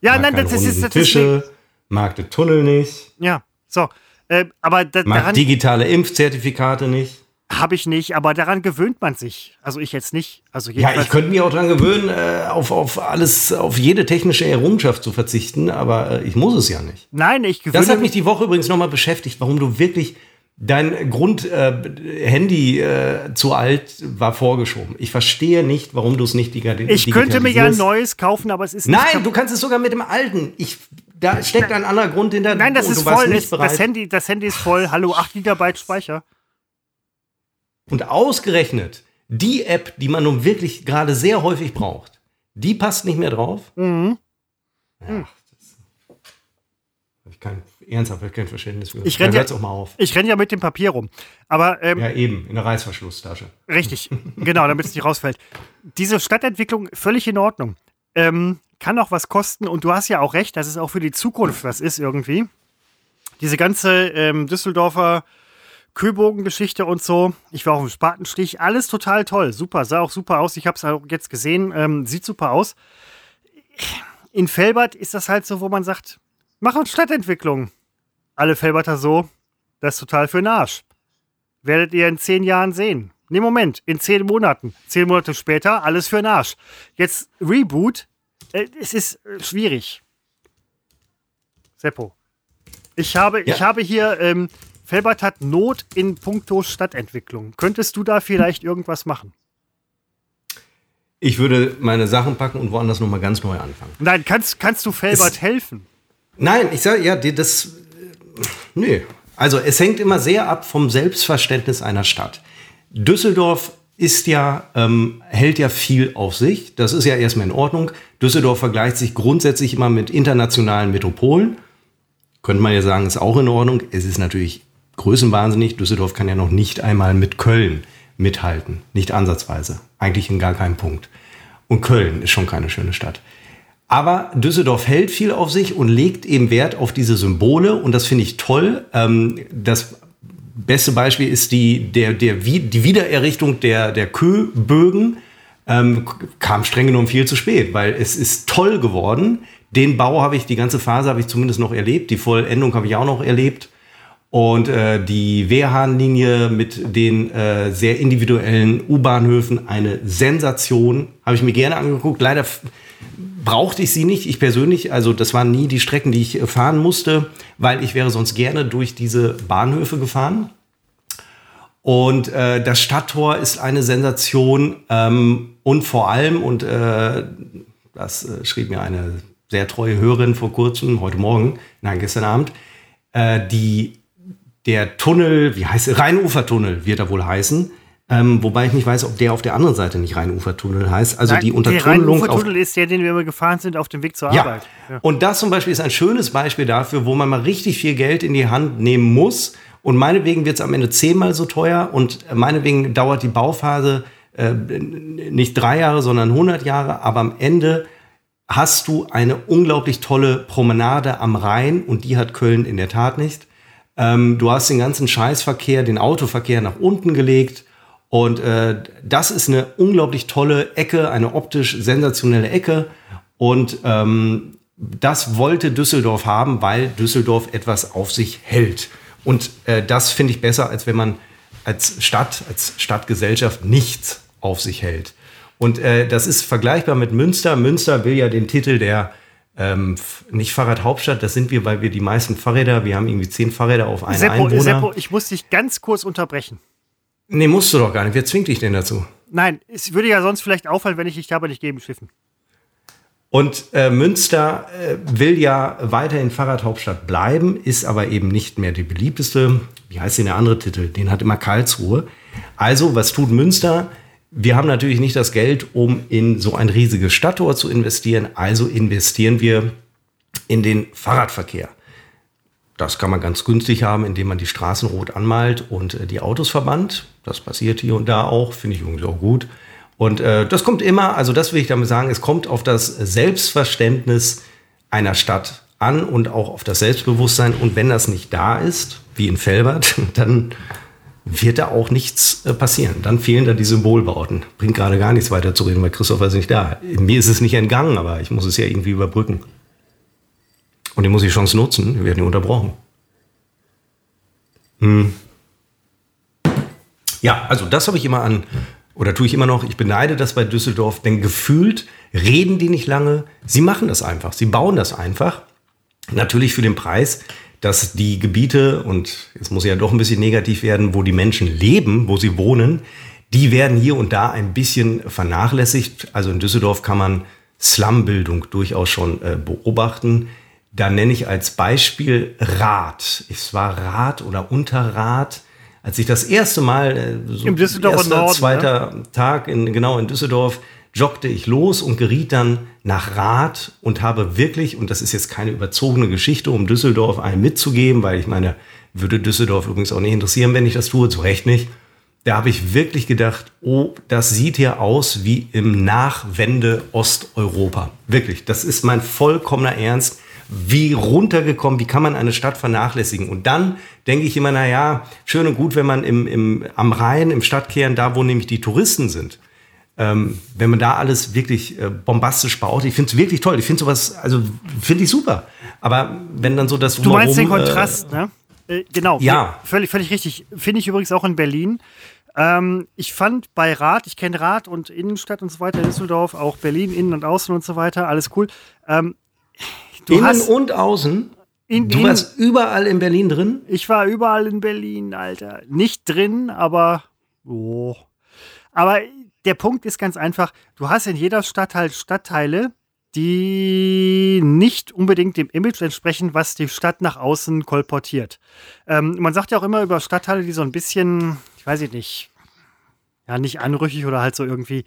Ja, nein, das ist, das ist Tische, mag den Tunnel nicht, Ja, so. Äh, aber da, mag daran digitale Impfzertifikate nicht. Habe ich nicht, aber daran gewöhnt man sich. Also ich jetzt nicht. Also Ja, ich könnte mich auch daran gewöhnen, äh, auf, auf alles, auf jede technische Errungenschaft zu verzichten, aber äh, ich muss es ja nicht. Nein, ich gewöhne Das hat mich die Woche übrigens nochmal beschäftigt, warum du wirklich dein Grund-Handy äh, zu alt war vorgeschoben. Ich verstehe nicht, warum du es nicht digital Ich könnte mir ja ein digitalisierst. neues kaufen, aber es ist nicht Nein, du kannst es sogar mit dem alten. Ich, da steckt ein anderer Grund hinter. Nein, das ist voll. nicht das, Handy, das Handy ist voll. Hallo, 8 GB Speicher. Und ausgerechnet die App, die man nun wirklich gerade sehr häufig braucht, die passt nicht mehr drauf. Mhm. Ja, das ich kein, ernsthaft kein Verständnis für. Ich Dann renn ja- auch mal auf. Ich renne ja mit dem Papier rum. Aber ähm, Ja, eben, in der Reißverschlusstasche. Richtig, genau, damit es nicht rausfällt. Diese Stadtentwicklung völlig in Ordnung. Ähm, kann auch was kosten und du hast ja auch recht, dass es auch für die Zukunft was ist irgendwie. Diese ganze ähm, Düsseldorfer Köbogen-Geschichte und so. Ich war auf dem Spatenstich, alles total toll, super, sah auch super aus. Ich habe es auch jetzt gesehen, ähm, sieht super aus. In Felbert ist das halt so, wo man sagt, Machen Stadtentwicklung. Alle Felberter so, das ist total für den Arsch. Werdet ihr in zehn Jahren sehen. Nee, Moment, in zehn Monaten. Zehn Monate später, alles für den Arsch. Jetzt Reboot, äh, es ist äh, schwierig. Seppo. Ich habe, ja. ich habe hier, ähm, Felbert hat Not in puncto Stadtentwicklung. Könntest du da vielleicht irgendwas machen? Ich würde meine Sachen packen und woanders nochmal ganz neu anfangen. Nein, kannst, kannst du Felbert es, helfen? Nein, ich sage, ja, das. Nö. Also, es hängt immer sehr ab vom Selbstverständnis einer Stadt. Düsseldorf ist ja, ähm, hält ja viel auf sich. Das ist ja erstmal in Ordnung. Düsseldorf vergleicht sich grundsätzlich immer mit internationalen Metropolen. Könnte man ja sagen, ist auch in Ordnung. Es ist natürlich größenwahnsinnig. Düsseldorf kann ja noch nicht einmal mit Köln mithalten. Nicht ansatzweise. Eigentlich in gar keinem Punkt. Und Köln ist schon keine schöne Stadt. Aber Düsseldorf hält viel auf sich und legt eben Wert auf diese Symbole. Und das finde ich toll. Ähm, das beste Beispiel ist die, der, der, die Wiedererrichtung der, der Köbögen. Ähm, kam streng genommen viel zu spät, weil es ist toll geworden. Den Bau habe ich, die ganze Phase habe ich zumindest noch erlebt. Die Vollendung habe ich auch noch erlebt. Und äh, die Wehrhahnlinie mit den äh, sehr individuellen U-Bahnhöfen, eine Sensation, habe ich mir gerne angeguckt. Leider brauchte ich sie nicht, ich persönlich. Also das waren nie die Strecken, die ich äh, fahren musste, weil ich wäre sonst gerne durch diese Bahnhöfe gefahren. Und äh, das Stadttor ist eine Sensation ähm, und vor allem, und äh, das äh, schrieb mir eine sehr treue Hörerin vor kurzem, heute Morgen, nein, gestern Abend, äh, die der Tunnel, wie heißt er? Rheinufertunnel wird er wohl heißen. Ähm, wobei ich nicht weiß, ob der auf der anderen Seite nicht Rheinufertunnel heißt. Also Nein, die Untertunnelung. Der Rheinufertunnel ist der, den wir immer gefahren sind auf dem Weg zur ja. Arbeit. Ja. Und das zum Beispiel ist ein schönes Beispiel dafür, wo man mal richtig viel Geld in die Hand nehmen muss. Und meinetwegen wird es am Ende zehnmal so teuer und meinetwegen dauert die Bauphase äh, nicht drei Jahre, sondern 100 Jahre. Aber am Ende hast du eine unglaublich tolle Promenade am Rhein und die hat Köln in der Tat nicht. Ähm, du hast den ganzen Scheißverkehr, den Autoverkehr nach unten gelegt. Und äh, das ist eine unglaublich tolle Ecke, eine optisch sensationelle Ecke. Und ähm, das wollte Düsseldorf haben, weil Düsseldorf etwas auf sich hält. Und äh, das finde ich besser, als wenn man als Stadt, als Stadtgesellschaft nichts auf sich hält. Und äh, das ist vergleichbar mit Münster. Münster will ja den Titel der ähm, nicht Fahrradhauptstadt, das sind wir, weil wir die meisten Fahrräder, wir haben irgendwie zehn Fahrräder auf einen Seppo, Einwohner. Seppo, ich muss dich ganz kurz unterbrechen. Nee, musst du doch gar nicht. Wer zwingt dich denn dazu? Nein, es würde ja sonst vielleicht auffallen, wenn ich dich aber nicht geben schiffen. Und äh, Münster äh, will ja weiterhin Fahrradhauptstadt bleiben, ist aber eben nicht mehr die beliebteste. Wie heißt denn der andere Titel? Den hat immer Karlsruhe. Also, was tut Münster? Wir haben natürlich nicht das Geld, um in so ein riesiges Stadttor zu investieren. Also investieren wir in den Fahrradverkehr. Das kann man ganz günstig haben, indem man die Straßen rot anmalt und äh, die Autos verbannt. Das passiert hier und da auch, finde ich irgendwie auch gut. Und äh, das kommt immer, also das will ich damit sagen, es kommt auf das Selbstverständnis einer Stadt an und auch auf das Selbstbewusstsein. Und wenn das nicht da ist, wie in Felbert, dann wird da auch nichts äh, passieren. Dann fehlen da die Symbolbauten. Bringt gerade gar nichts weiter zu reden, weil Christopher ist nicht da. Mir ist es nicht entgangen, aber ich muss es ja irgendwie überbrücken. Und die muss ich Chance nutzen. Wir werden hier unterbrochen. Hm. Ja, also das habe ich immer an, oder tue ich immer noch. Ich beneide das bei Düsseldorf, denn gefühlt reden die nicht lange. Sie machen das einfach. Sie bauen das einfach. Natürlich für den Preis, dass die Gebiete, und jetzt muss ja doch ein bisschen negativ werden, wo die Menschen leben, wo sie wohnen, die werden hier und da ein bisschen vernachlässigt. Also in Düsseldorf kann man Slumbildung durchaus schon äh, beobachten. Da nenne ich als Beispiel Rad. Es war Rad oder Unterrad. Als ich das erste Mal, äh, so Im Düsseldorfer erster, Norden, zweiter ne? Tag in, genau in Düsseldorf, joggte ich los und geriet dann nach Rad und habe wirklich, und das ist jetzt keine überzogene Geschichte, um Düsseldorf einen mitzugeben, weil ich meine, würde Düsseldorf übrigens auch nicht interessieren, wenn ich das tue, zu Recht nicht. Da habe ich wirklich gedacht, oh, das sieht hier aus wie im Nachwende Osteuropa. Wirklich, das ist mein vollkommener Ernst. Wie runtergekommen, wie kann man eine Stadt vernachlässigen? Und dann denke ich immer, na ja, schön und gut, wenn man im, im, am Rhein, im Stadtkern, da wo nämlich die Touristen sind, ähm, wenn man da alles wirklich äh, bombastisch baut, ich finde es wirklich toll. Ich finde sowas, also finde ich super. Aber wenn dann so das Du meinst den Kontrast, äh, ne? Äh, genau. Ja. Völlig, völlig richtig. Finde ich übrigens auch in Berlin. Ähm, ich fand bei Rad, ich kenne Rad und Innenstadt und so weiter, Düsseldorf, auch Berlin, Innen und Außen und so weiter, alles cool. Ähm, Innen und Außen? In, du warst überall in Berlin drin? Ich war überall in Berlin, Alter. Nicht drin, aber. Oh. Aber der Punkt ist ganz einfach: Du hast in jeder Stadt halt Stadtteile, die nicht unbedingt dem Image entsprechen, was die Stadt nach außen kolportiert. Ähm, man sagt ja auch immer über Stadtteile, die so ein bisschen, ich weiß nicht, ja, nicht anrüchig oder halt so irgendwie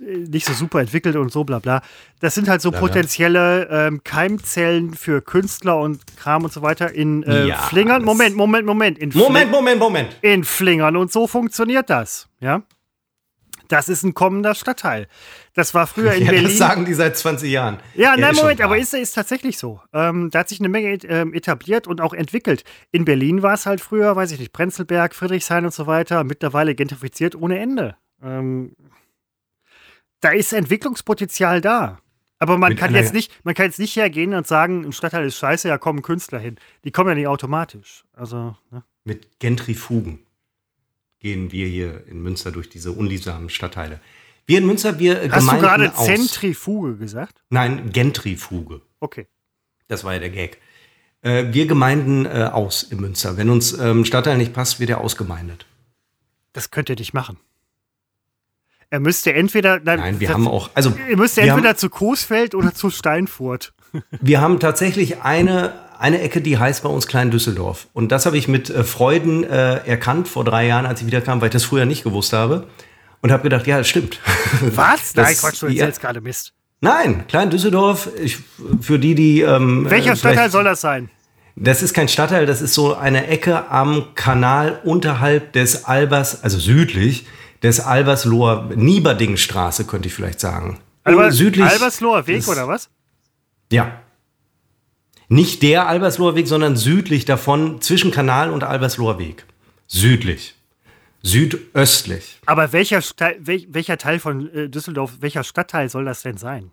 äh, nicht so super entwickelt und so bla bla. Das sind halt so potenzielle ähm, Keimzellen für Künstler und Kram und so weiter in äh, ja, Flingern. Moment, Moment, Moment. In Moment, Moment, Moment. In Flingern und so funktioniert das. Ja. Das ist ein kommender Stadtteil. Das war früher in ja, Berlin. Das sagen die seit 20 Jahren. Ja, ja nein, Moment, aber ist, ist tatsächlich so. Ähm, da hat sich eine Menge ähm, etabliert und auch entwickelt. In Berlin war es halt früher, weiß ich nicht, Prenzlberg, Friedrichshain und so weiter, mittlerweile gentrifiziert ohne Ende. Ähm, da ist Entwicklungspotenzial da. Aber man kann jetzt nicht, man kann jetzt nicht hergehen und sagen, ein Stadtteil ist scheiße, ja kommen Künstler hin. Die kommen ja nicht automatisch. Also, ne? Mit Gentrifugen gehen wir hier in Münster durch diese unliebsamen Stadtteile. Wir in Münster, wir Hast Gemeinden du gerade Zentrifuge gesagt? Nein, Gentrifuge. Okay. Das war ja der Gag. Äh, wir Gemeinden äh, aus in Münster. Wenn uns ähm, Stadtteil nicht passt, wird er ausgemeindet. Das könnt ihr nicht machen. Er müsste entweder. Nein, nein wir haben auch. Also, ihr müsst entweder haben, zu Coesfeld oder zu Steinfurt. Wir haben tatsächlich eine, eine Ecke, die heißt bei uns Klein Düsseldorf. Und das habe ich mit äh, Freuden äh, erkannt vor drei Jahren, als ich wiederkam, weil ich das früher nicht gewusst habe. Und habe gedacht, ja, das stimmt. Was? Das, Nein, Quatsch, du erzählst ja, gerade Mist. Nein, Klein Düsseldorf, ich, für die, die. Ähm, Welcher äh, Stadtteil soll das sein? Das ist kein Stadtteil, das ist so eine Ecke am Kanal unterhalb des Albers, also südlich des Albersloher Nieberdingstraße, könnte ich vielleicht sagen. Alber, südlich. Albersloher Weg oder was? Ja. Nicht der Albersloher Weg, sondern südlich davon, zwischen Kanal und Albersloher Weg. Südlich. Südöstlich. Aber welcher, welcher Teil von äh, Düsseldorf, welcher Stadtteil soll das denn sein?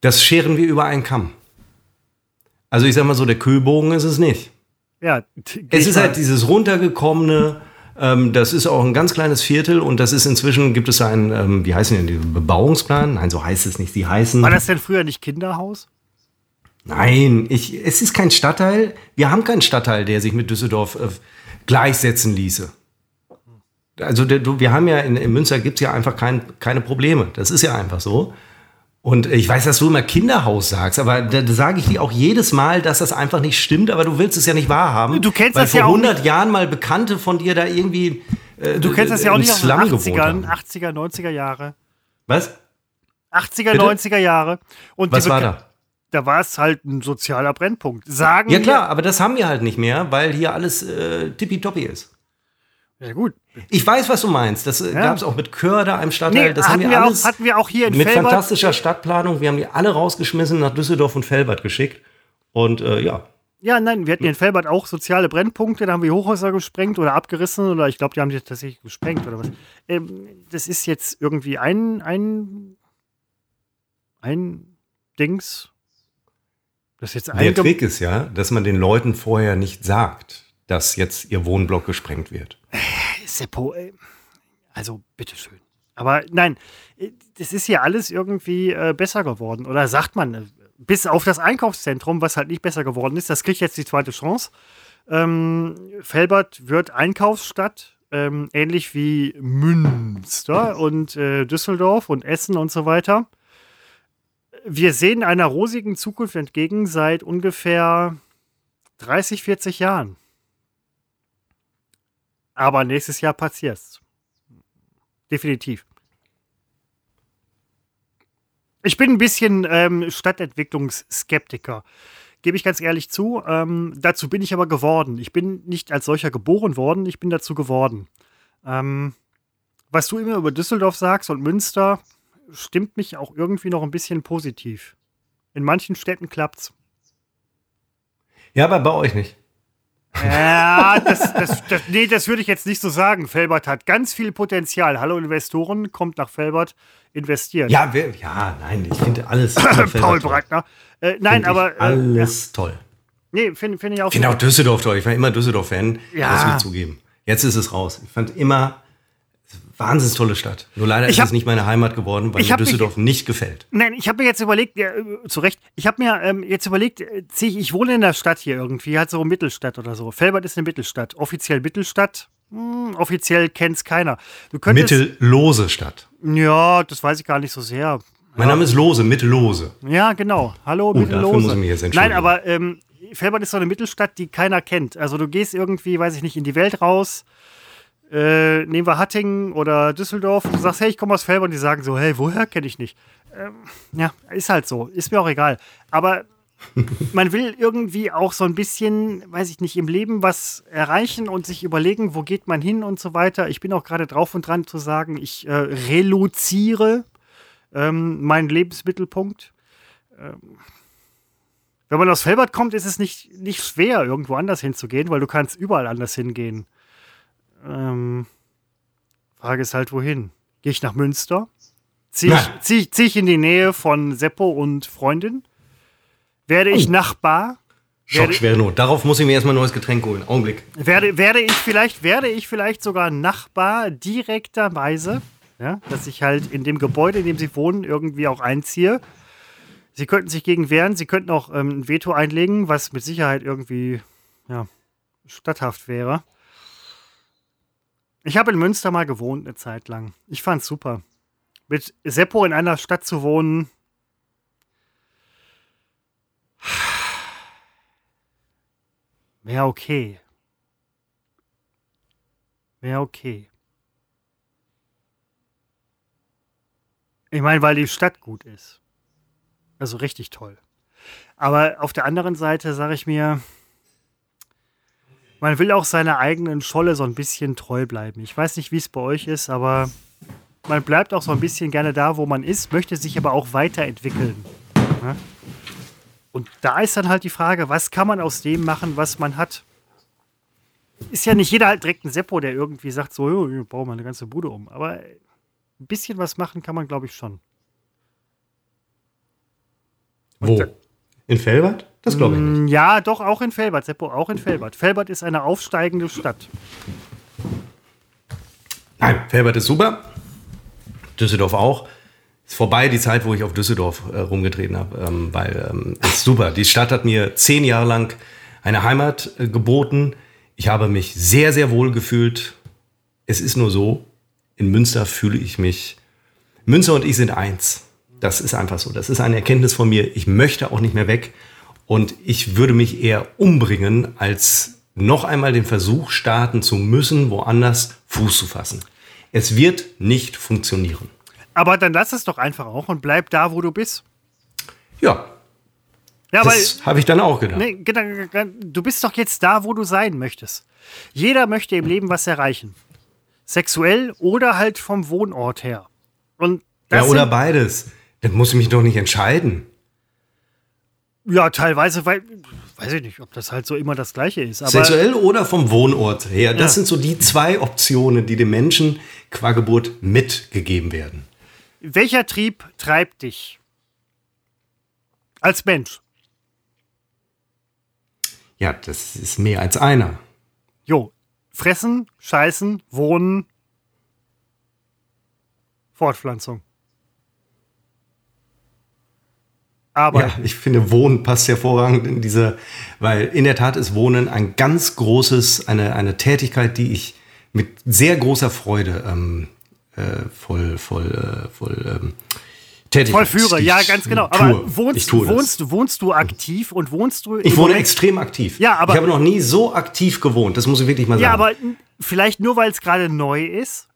Das scheren wir über einen Kamm. Also ich sag mal so, der Kühlbogen ist es nicht. Ja, es ist halt dieses runtergekommene, ähm, das ist auch ein ganz kleines Viertel und das ist inzwischen, gibt es einen, ähm, wie heißen die, Bebauungsplan? Nein, so heißt es nicht. Die heißen. War das denn früher nicht Kinderhaus? Nein, ich, es ist kein Stadtteil. Wir haben keinen Stadtteil, der sich mit Düsseldorf äh, gleichsetzen ließe. Also der, wir haben ja in, in Münster gibt es ja einfach kein, keine Probleme. Das ist ja einfach so. Und ich weiß, dass du immer Kinderhaus sagst, aber da, da sage ich dir auch jedes Mal, dass das einfach nicht stimmt, aber du willst es ja nicht wahrhaben. Du kennst weil das vor ja auch 100 Jahren mal Bekannte von dir da irgendwie äh, Du kennst das ja auch nicht aus den 80er, 80er, 90er Jahre. Was? 80er, Bitte? 90er Jahre. Und Was war da? Da war es halt ein sozialer Brennpunkt. Sagen ja klar, aber das haben wir halt nicht mehr, weil hier alles äh, tippitoppi ist. Ja, gut. Ich weiß, was du meinst. Das äh, ja. gab es auch mit Körder einem Stadtteil. Nee, das haben wir, wir alles auch, hatten wir auch hier in Mit Felbert. fantastischer Stadtplanung. Wir haben die alle rausgeschmissen, nach Düsseldorf und Felbert geschickt. Und äh, ja. Ja, nein, wir hatten in Felbert auch soziale Brennpunkte. Da haben wir Hochhäuser gesprengt oder abgerissen. Oder ich glaube, die haben die tatsächlich gesprengt oder was. Ähm, das ist jetzt irgendwie ein, ein, ein Dings. Das jetzt Der Trick ist ja, dass man den Leuten vorher nicht sagt dass jetzt ihr Wohnblock gesprengt wird. Seppo, äh, also bitteschön. Aber nein, äh, das ist hier alles irgendwie äh, besser geworden. Oder sagt man, äh, bis auf das Einkaufszentrum, was halt nicht besser geworden ist, das kriegt jetzt die zweite Chance. Ähm, Felbert wird Einkaufsstadt, ähm, ähnlich wie Münster und äh, Düsseldorf und Essen und so weiter. Wir sehen einer rosigen Zukunft entgegen seit ungefähr 30, 40 Jahren. Aber nächstes Jahr passiert's. Definitiv. Ich bin ein bisschen ähm, Stadtentwicklungsskeptiker. Gebe ich ganz ehrlich zu. Ähm, dazu bin ich aber geworden. Ich bin nicht als solcher geboren worden, ich bin dazu geworden. Ähm, was du immer über Düsseldorf sagst und Münster, stimmt mich auch irgendwie noch ein bisschen positiv. In manchen Städten klappt's. Ja, aber bei euch nicht. Ja, das, das, das, nee, das würde ich jetzt nicht so sagen. Felbert hat ganz viel Potenzial. Hallo Investoren, kommt nach Felbert, investiert. Ja, wer, ja, nein, ich finde alles. Paul Breitner. Äh, nein, aber. Ich alles äh, toll. Nee, finde find ich auch. Ich finde auch Düsseldorf toll. Ich war immer Düsseldorf-Fan. Ja. Das will ich zugeben. Jetzt ist es raus. Ich fand immer wahnsinnig tolle Stadt. Nur leider Ich ist hab- es nicht meine Heimat geworden, weil Ich mir hab mich- Düsseldorf nicht gefällt. Nein, ich habe mir jetzt überlegt, ja, äh, zu Recht, ich habe mir ähm, jetzt überlegt, äh, zieh ich, ich wohne in der Stadt hier irgendwie, halt so Mittelstadt oder so. Felbert ist eine Mittelstadt. Offiziell Mittelstadt, hm, offiziell kennt's keiner. Du könntest, Mittellose Stadt. Ja, das weiß ich gar nicht so sehr. Mein Name ist Lose, Mittellose. Ja, genau. Hallo, dafür Mittellose. Nein, aber ähm, Felbert ist so eine Mittelstadt, die keiner kennt. Also du gehst irgendwie, weiß ich nicht, in die Welt raus. Äh, nehmen wir Hattingen oder Düsseldorf. Du sagst, hey, ich komme aus Felbert. Und die sagen so, hey, woher kenne ich nicht? Ähm, ja, ist halt so. Ist mir auch egal. Aber man will irgendwie auch so ein bisschen, weiß ich nicht, im Leben was erreichen und sich überlegen, wo geht man hin und so weiter. Ich bin auch gerade drauf und dran zu sagen, ich äh, reluziere ähm, meinen Lebensmittelpunkt. Ähm, wenn man aus Felbert kommt, ist es nicht, nicht schwer, irgendwo anders hinzugehen, weil du kannst überall anders hingehen. Ähm, Frage ist halt, wohin? Gehe ich nach Münster? Ziehe ich, zieh, ich- zieh ich in die Nähe von Seppo und Freundin? Werde ich Oh. Nachbar? Werde, Schockschwere Not. Darauf muss ich mir erstmal ein neues Getränk holen. Augenblick. werde, werde ich vielleicht, werde ich vielleicht sogar Nachbar direkterweise, ja, dass ich halt in dem Gebäude, in dem sie wohnen, irgendwie auch einziehe. Sie könnten sich gegen wehren, sie könnten auch ähm, ein Veto einlegen, was mit Sicherheit irgendwie ja, statthaft wäre. Ich habe in Münster mal gewohnt eine Zeit lang. Ich fand's super. Mit Seppo in einer Stadt zu wohnen. Wäre okay. Wäre okay. Ich meine, weil die Stadt gut ist. Also richtig toll. Aber auf der anderen Seite sage ich mir, man will auch seiner eigenen Scholle so ein bisschen treu bleiben. Ich weiß nicht, wie es bei euch ist, aber man bleibt auch so ein bisschen gerne da, wo man ist, möchte sich aber auch weiterentwickeln. Ja? Und da ist dann halt die Frage, was kann man aus dem machen, was man hat? Ist ja nicht jeder halt direkt ein Seppo, der irgendwie sagt, so, jo, ich baue mal eine ganze Bude um. Aber ein bisschen was machen kann man, glaube ich, schon. Wo? In Felbert? Das glaube ich nicht. Mm, Ja, doch, auch in Felbert, Seppo, auch in Felbert. Felbert ist eine aufsteigende Stadt. Nein, Felbert ist super. Düsseldorf auch. Ist vorbei die Zeit, wo ich auf Düsseldorf äh, rumgetreten habe, ähm, weil ähm, ist super. Die Stadt hat mir zehn Jahre lang eine Heimat äh, geboten. Ich habe mich sehr, sehr wohl gefühlt. Es ist nur so, in Münster fühle ich mich. Münster und ich sind eins. Das ist einfach so. Das ist eine Erkenntnis von mir. Ich möchte auch nicht mehr weg. Und ich würde mich eher umbringen, als noch einmal den Versuch starten zu müssen, woanders Fuß zu fassen. Es wird nicht funktionieren. Aber dann lass es doch einfach auch und bleib da, wo du bist. Ja, Ja, das habe ich dann auch gedacht. nee, du bist doch jetzt da, wo du sein möchtest. Jeder möchte im Leben was erreichen. Sexuell oder halt vom Wohnort her. Und ja, oder sind- beides. Dann muss ich mich doch nicht entscheiden. ja, teilweise, weil, weiß ich nicht, ob das halt so immer das Gleiche ist. Aber Sexuell oder vom Wohnort her. Das Ja. sind so die zwei Optionen, die dem Menschen qua Geburt mitgegeben werden. welcher Trieb treibt dich? Als Mensch. Ja, das ist mehr als einer. Jo, fressen, scheißen, wohnen, Fortpflanzung. Aber Ja, ich finde, Wohnen passt hervorragend in diese, weil in der Tat ist Wohnen ein ganz großes, eine, eine Tätigkeit, die ich mit sehr großer Freude ähm, äh, voll, voll, äh, voll ähm, Tätigkeit. Vollführer, die ja, ganz genau. Tue. Aber wohnst, wohnst, du- wohnst du aktiv und wohnst du. Ich wohne Moment- extrem aktiv. Ja, aber- ich habe noch nie so aktiv gewohnt. Das muss ich wirklich mal sagen. Ja, aber vielleicht nur, weil es gerade neu ist.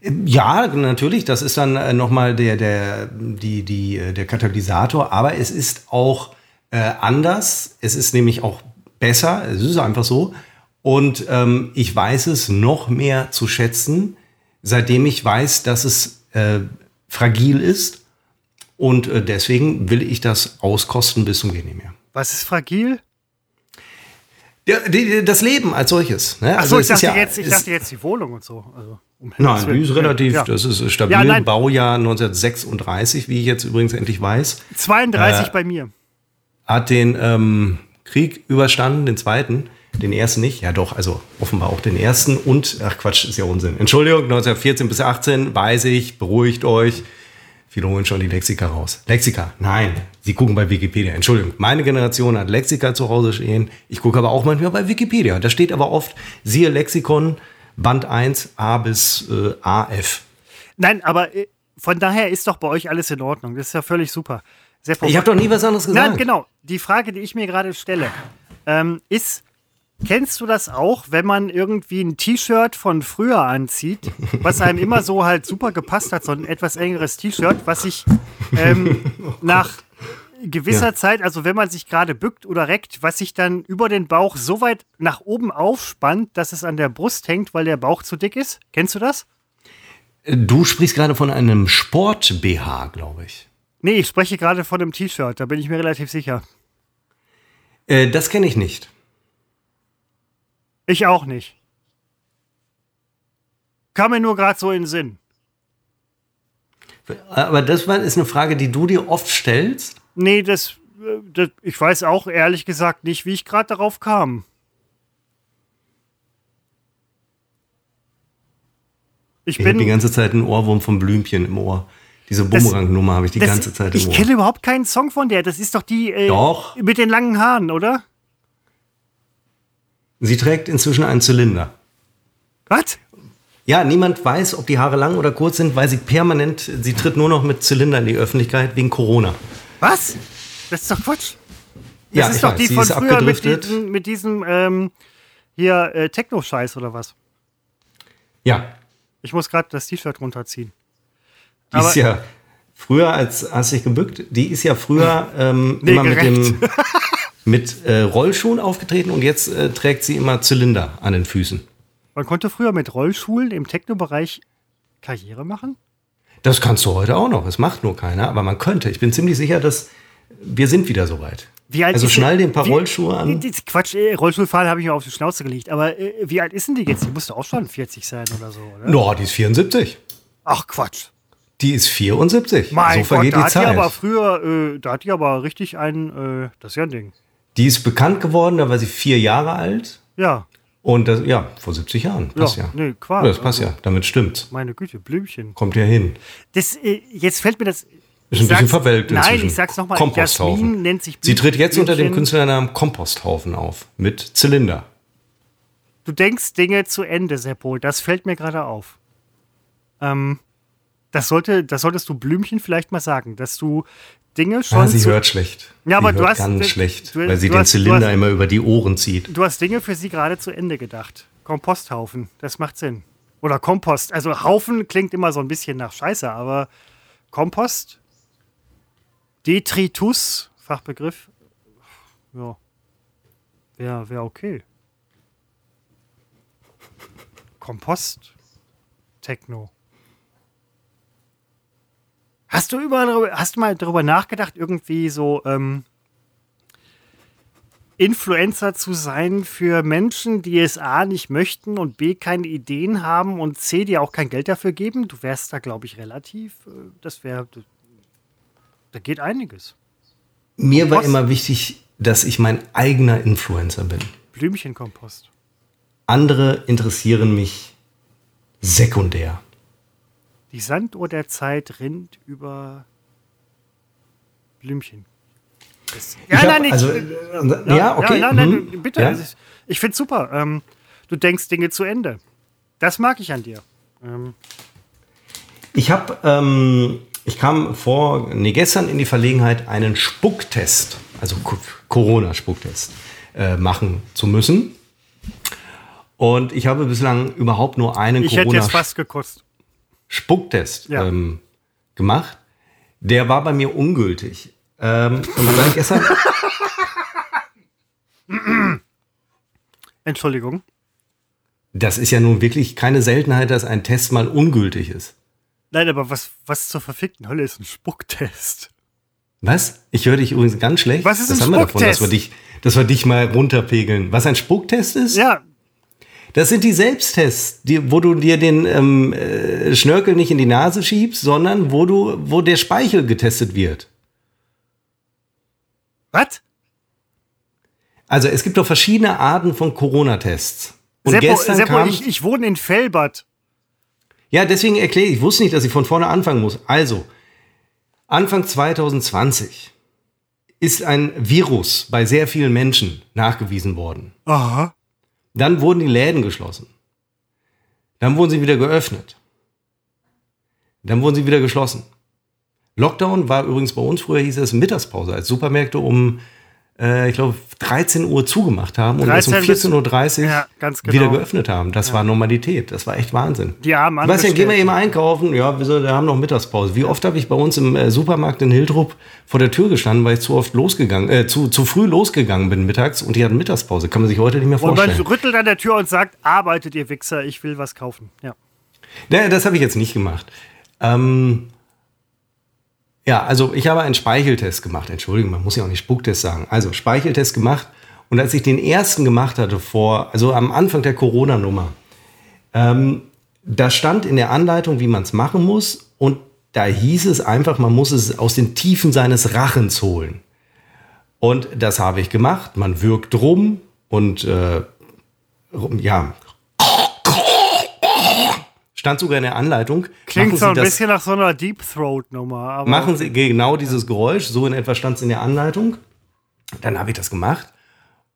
Ja, natürlich, das ist dann äh, nochmal der, der, die, die, äh, der Katalysator, aber es ist auch äh, anders. Es ist nämlich auch besser, es ist einfach so. Und ähm, ich weiß es noch mehr zu schätzen, seitdem ich weiß, dass es äh, fragil ist. Und äh, deswegen will ich das auskosten bis zum Gehen mehr. Was ist fragil? Ja, das Leben als solches. Ne? Achso, Also ich, dachte ja- jetzt, ich dachte jetzt die Wohnung und so. Also, um Nein, die ist relativ, Ja. das ist stabil. Ja. Baujahr 1936, wie ich jetzt übrigens endlich weiß. 32 Äh, bei mir. Hat den ähm, Krieg überstanden, den zweiten. Den ersten nicht. Ja, doch, also offenbar auch den ersten. Und, ach Quatsch, ist ja Unsinn. Entschuldigung, 1914 bis 18, weiß ich, beruhigt euch. Viele holen schon die Lexika raus. Lexika, nein, Sie gucken bei Wikipedia. Entschuldigung, meine Generation hat Lexika zu Hause stehen. Ich gucke aber auch manchmal bei Wikipedia. Da steht aber oft, siehe Lexikon, Band 1, A bis äh, AF. Nein, aber äh, von daher ist doch bei euch alles in Ordnung. Das ist ja völlig super. Ich habe doch nie was anderes gesagt. Nein, genau. Die Frage, die ich mir gerade stelle, ähm, ist, kennst du das auch, wenn man irgendwie ein T-Shirt von früher anzieht, was einem immer so halt super gepasst hat, so ein etwas engeres T-Shirt, was sich ähm, nach gewisser Ja. Zeit, also wenn man sich gerade bückt oder reckt, was sich dann über den Bauch so weit nach oben aufspannt, dass es an der Brust hängt, weil der Bauch zu dick ist? Kennst du das? Du sprichst gerade von einem Sport-BH, glaube ich. Nee, ich spreche gerade von einem T-Shirt, da bin ich mir relativ sicher. Äh, das kenne ich nicht. Ich auch nicht. Kam mir nur gerade so in den Sinn. Aber das ist eine Frage, die du dir oft stellst. Nee, das, äh, das ich weiß auch ehrlich gesagt nicht, wie ich gerade darauf kam. Ich Ich habe die ganze Zeit einen Ohrwurm vom Blümchen im Ohr. Diese Bumerang-Nummer habe ich die das, ganze Zeit im ich Ohr. kenne überhaupt keinen Song von der. Das ist doch die äh, Doch. mit den langen Haaren, oder? Sie trägt inzwischen einen Zylinder. Was? Ja, niemand weiß, ob die Haare lang oder kurz sind, weil sie permanent, sie tritt nur noch mit Zylinder in die Öffentlichkeit wegen Corona. Was? Das ist doch Quatsch. Das Ja, ist doch weiß, die von früher mit abgedriftet. diesem, mit diesem ähm, hier äh, Techno-Scheiß oder was? Ja, Ich muss gerade das T-Shirt runterziehen. die Aber- ist ja früher, als hast du dich gebückt, die ist ja früher ähm, Nee, immer mit gerecht. dem mit äh, Rollschuhen aufgetreten und jetzt äh, trägt sie immer Zylinder an den Füßen. Man konnte früher mit Rollschulen im Techno-Bereich Karriere machen? Das kannst du heute auch noch. Es macht nur keiner, aber man könnte. Ich bin ziemlich sicher, dass wir sind wieder soweit. Wie alt also ist schnall dir ein paar wie- Rollschuhe an. Die- die- Quatsch, äh, Rollstuhlfahren habe ich mir auf die Schnauze gelegt. Aber äh, wie alt ist denn die jetzt? Die musste auch schon 40 sein oder so, oder? No, die ist 74. Ach Quatsch. Die ist 74. Mein so vergeht Gott, da die hat die Zeit. aber früher, äh, da hat die aber richtig ein, äh, das ist ja ein Ding. Die ist bekannt geworden, da war sie vier Jahre alt. Ja, Und das, ja, vor 70 Jahren. Passt ja. Ja, nee, Quark, Ja, das passt also. ja. Damit stimmt's. meine Güte, Blümchen. Kommt ja hin. Das, äh, jetzt fällt mir das. Ist ich ein bisschen verwelkt Nein, inzwischen. ich sag's nochmal. Komposthaufen. Jasmin nennt sich Sie tritt jetzt unter dem Blümchen. Künstlernamen Komposthaufen auf. Mit Zylinder. Du denkst Dinge zu Ende, Seppo. Das fällt mir gerade auf. Ähm, das, sollte, das solltest du Blümchen vielleicht mal sagen, dass du Dinge schon. Ah, sie zu, hört schlecht. Ja, aber sie du hast- ganz schlecht, du- weil sie den hast- Zylinder hast- immer über die Ohren zieht. du hast Dinge für sie gerade zu Ende gedacht. Komposthaufen, das macht Sinn. Oder Kompost. Also Haufen klingt immer so ein bisschen nach Scheiße, aber Kompost, Detritus, Fachbegriff, ja, wäre wär okay. Kompost, Techno. Hast du überall hast du mal darüber nachgedacht, irgendwie so ähm, Influencer zu sein für Menschen, die es A nicht möchten und B keine Ideen haben und C dir auch kein Geld dafür geben? Du wärst da, glaube ich, relativ. äh, Das wäre. Da geht einiges. Mir war immer wichtig, dass ich mein eigener Influencer bin. Blümchenkompost. Andere interessieren mich sekundär. Die Sanduhr der Zeit rinnt über Blümchen. Das, Ich hab- also, äh, ja, okay, Ja, nein, mhm, nein, bitte. ja. Es ist- Ich finde super. Ähm, du denkst Dinge zu Ende. Das mag ich an dir. Ähm, Ich habe, ähm, ich kam vor, nee, gestern in die Verlegenheit, einen Spucktest, also Co- Corona-Spucktest, äh, machen zu müssen. Und ich habe bislang überhaupt nur einen ich hätte jetzt fast gekostet. Corona-Spucktest Ja. ähm, gemacht. Der war bei mir ungültig. Ähm, und seit gestern, Entschuldigung. das ist ja nun wirklich keine Seltenheit, dass ein Test mal ungültig ist. Nein, aber was, was zur verfickten Hölle ist ein Spucktest? Was? Ich höre dich übrigens ganz schlecht. Was ist das ein haben wir davon, dass Spucktest? wir, dich, dass wir dich mal runterpegeln. Was ein Spucktest ist? Ja, Das sind die Selbsttests, die, wo du dir den ähm, äh, Schnörkel nicht in die Nase schiebst, sondern wo du, wo der Speichel getestet wird. was? Also es gibt doch verschiedene Arten von Corona-Tests. Und Seppo, gestern Seppo kam, ich, ich wohne in Fellbad. ja, deswegen erkläre ich, ich wusste nicht, dass ich von vorne anfangen muss. Also, Anfang 2020 ist ein Virus bei sehr vielen Menschen nachgewiesen worden. Aha. Dann wurden die Läden geschlossen. Dann wurden sie wieder geöffnet. Dann wurden sie wieder geschlossen. Lockdown war übrigens bei uns, früher hieß es Mittagspause, als Supermärkte um, ich glaube, 13 Uhr zugemacht haben und erst um 13 bis- 14.30 Uhr Ja, genau. wieder geöffnet haben. Das war Normalität. Das war echt Wahnsinn. Die armen Sebastian, gehen wir eben einkaufen? Ja, wir haben noch Mittagspause. Wie oft habe ich bei uns im äh, Supermarkt in Hildrup vor der Tür gestanden, weil ich zu oft losgegangen, äh, zu, zu früh losgegangen bin mittags und die hatten Mittagspause. Kann man sich heute nicht mehr Und man vorstellen. rüttelt an der Tür und sagt, arbeitet ihr Wichser, ich will was kaufen. Ja. Nee, das habe ich jetzt nicht gemacht. Ähm, ja, also ich habe einen Speicheltest gemacht. Entschuldigung, man muss ja auch nicht Spucktest sagen. Also Speicheltest gemacht. Und als ich den ersten gemacht hatte vor, also am Anfang der Corona-Nummer, ähm, da stand in der Anleitung, wie man es machen muss. Und da hieß es einfach, man muss es aus den Tiefen seines Rachens holen. Und das habe ich gemacht. Man wirkt rum und äh, ja. Stand sogar in der Anleitung. Klingt so ein das- bisschen nach so einer Deep Throat-Nummer. aber- Machen Sie genau dieses Geräusch, so in etwa stand es in der Anleitung. Dann habe ich das gemacht.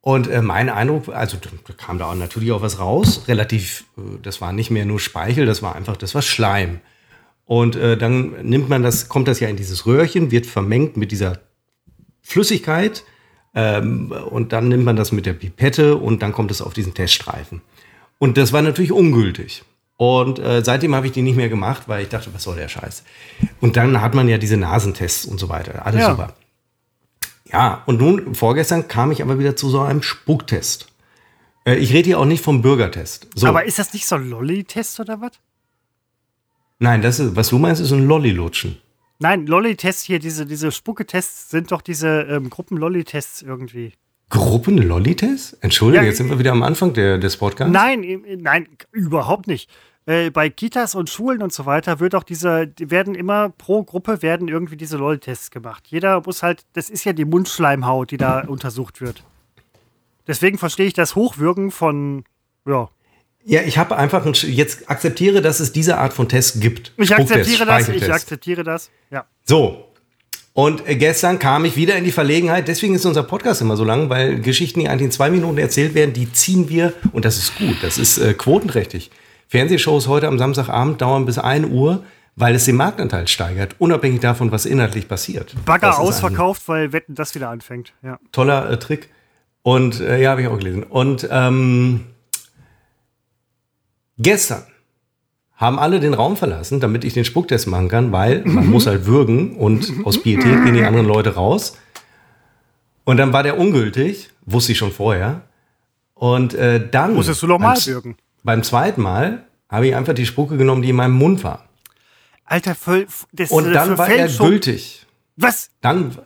Und äh, mein Eindruck, also da kam da auch natürlich auch was raus, relativ, äh, das war nicht mehr nur Speichel, das war einfach, das war Schleim. Und äh, dann nimmt man das, kommt das ja in dieses Röhrchen, wird vermengt mit dieser Flüssigkeit ähm, und dann nimmt man das mit der Pipette und dann kommt es auf diesen Teststreifen. Und das war natürlich ungültig. Und äh, seitdem habe ich die nicht mehr gemacht, weil ich dachte, was soll der Scheiß? Und dann hat man ja diese Nasentests und so weiter. Alles Ja. super. Ja, und nun, vorgestern kam ich aber wieder zu so einem Spucktest. Äh, ich rede hier auch nicht vom Bürgertest. So. Aber ist das nicht so ein Lolli-Test oder was? Nein, das ist, was du meinst, ist ein Lolli-Lutschen. Nein, Lolli-Tests hier, diese, diese Spucke-Tests sind doch diese ähm, Gruppen-Lolli-Tests irgendwie. Gruppen Lolli-Test? Entschuldigung, Ja, jetzt sind wir wieder am Anfang der, des Podcasts. Nein, im- nein, überhaupt nicht. Äh, bei Kitas und Schulen und so weiter wird auch diese, die werden immer pro Gruppe werden irgendwie diese LOL-Tests gemacht. Jeder muss halt, das ist ja die Mundschleimhaut, die da untersucht wird. Deswegen verstehe ich das Hochwürgen von, ja. Ja, ich habe einfach ein, jetzt akzeptiere, dass es diese Art von Tests gibt. Ich akzeptiere das, ich akzeptiere das, ja. So. Und äh, gestern kam ich wieder in die Verlegenheit, deswegen ist unser Podcast immer so lang, weil Geschichten, die eigentlich in zwei Minuten erzählt werden, die ziehen wir, und das ist gut, das ist äh, quotenträchtig. Fernsehshows heute am Samstagabend dauern bis 1 Uhr, weil es den Marktanteil steigert, unabhängig davon, was inhaltlich passiert. Bagger ausverkauft, weil Wetten das wieder anfängt, ja. Toller äh, Trick. Und äh, ja, habe ich auch gelesen. Und ähm, gestern haben alle den Raum verlassen, damit ich den Spucktest machen kann, weil man muss halt würgen und aus Pietät gehen die anderen Leute raus. Und dann war der ungültig, wusste ich schon vorher. Und äh, dann. Musstest du noch mal beim, würgen. Beim zweiten Mal habe ich einfach die Spucke genommen, die in meinem Mund war. Alter, voll, das Und dann war er gültig. Was? Dann,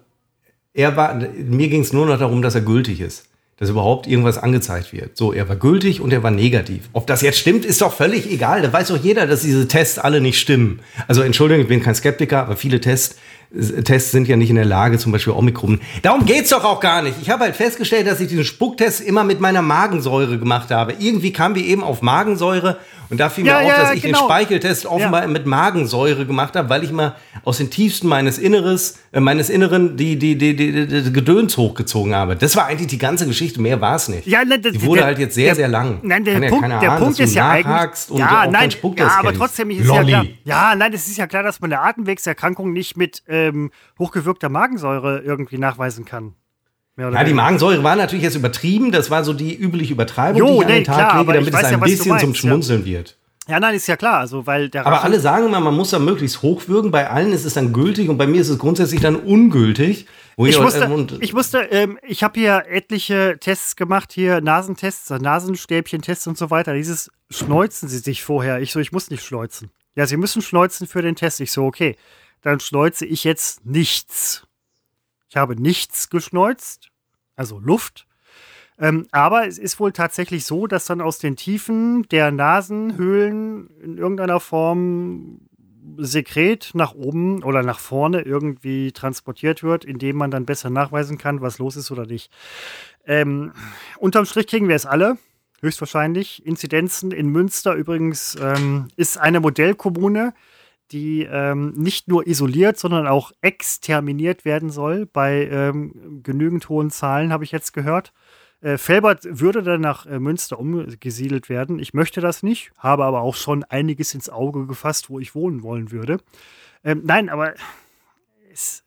er war, mir ging es nur noch darum, dass er gültig ist. Dass überhaupt irgendwas angezeigt wird. So, er war gültig und er war negativ. Ob das jetzt stimmt, ist doch völlig egal. Da weiß doch jeder, dass diese Tests alle nicht stimmen. Also, Entschuldigung, ich bin kein Skeptiker, aber viele Tests, Tests sind ja nicht in der Lage, zum Beispiel Omikron. Darum geht's doch auch gar nicht. Ich habe halt festgestellt, dass ich diesen Spucktest immer mit meiner Magensäure gemacht habe. Irgendwie kamen wir eben auf Magensäure und da fiel Ja, mir auf, ja, dass ich den genau. Speicheltest offenbar mit Magensäure gemacht habe, weil ich mal aus den tiefsten meines Inneres, äh, meines Inneren die, die, die, die, die, die Gedöns hochgezogen habe. Das war eigentlich die ganze Geschichte, mehr war es nicht. Ja, ne, das- die wurde der- halt jetzt sehr, der- sehr lang. Nein, der Kann ja Punkt, keiner der ahnen, Punkt ist du ja eigentlich. ja, auch nein, ja, aber kennst. trotzdem ist Lolli. ja klar. Ja, nein, es ist ja klar, dass man eine Atemwegserkrankung nicht mit ähm, hochgewirkter Magensäure irgendwie nachweisen kann. Ja, die. Magensäure war natürlich jetzt übertrieben. Das war so die übliche Übertreibung, Jo, die ich an nee, den Tag klar, lege, damit es ein ja, bisschen zum meinst, ja. Schmunzeln wird. Ja, nein, ist ja klar. Also, weil der Aber alle sagen immer, man muss da möglichst hochwürgen. Bei allen ist es dann gültig und bei mir ist es grundsätzlich dann ungültig. Ich musste, äh, und- ich musste, ähm, ich habe hier etliche Tests gemacht, hier Nasentests, Nasenstäbchentests und so weiter. Dieses schneuzen Sie sich vorher. Ich so, ich muss nicht schneuzen. Ja, Sie müssen schneuzen für den Test. Ich so, okay, dann schneuze ich jetzt nichts. Ich habe nichts geschneuzt, also Luft. Ähm, aber es ist wohl tatsächlich so, dass dann aus den Tiefen der Nasenhöhlen in irgendeiner Form Sekret nach oben oder nach vorne irgendwie transportiert wird, indem man dann besser nachweisen kann, was los ist oder nicht. Ähm, unterm Strich kriegen wir es alle, höchstwahrscheinlich. Inzidenzen in Münster übrigens ähm, ist eine Modellkommune, die ähm, nicht nur isoliert, sondern auch exterminiert werden soll. Bei ähm, genügend hohen Zahlen habe ich jetzt gehört. Äh, Felbert würde dann nach äh, Münster umgesiedelt werden. Ich möchte das nicht, habe aber auch schon einiges ins Auge gefasst, wo ich wohnen wollen würde. Ähm, nein, aber es,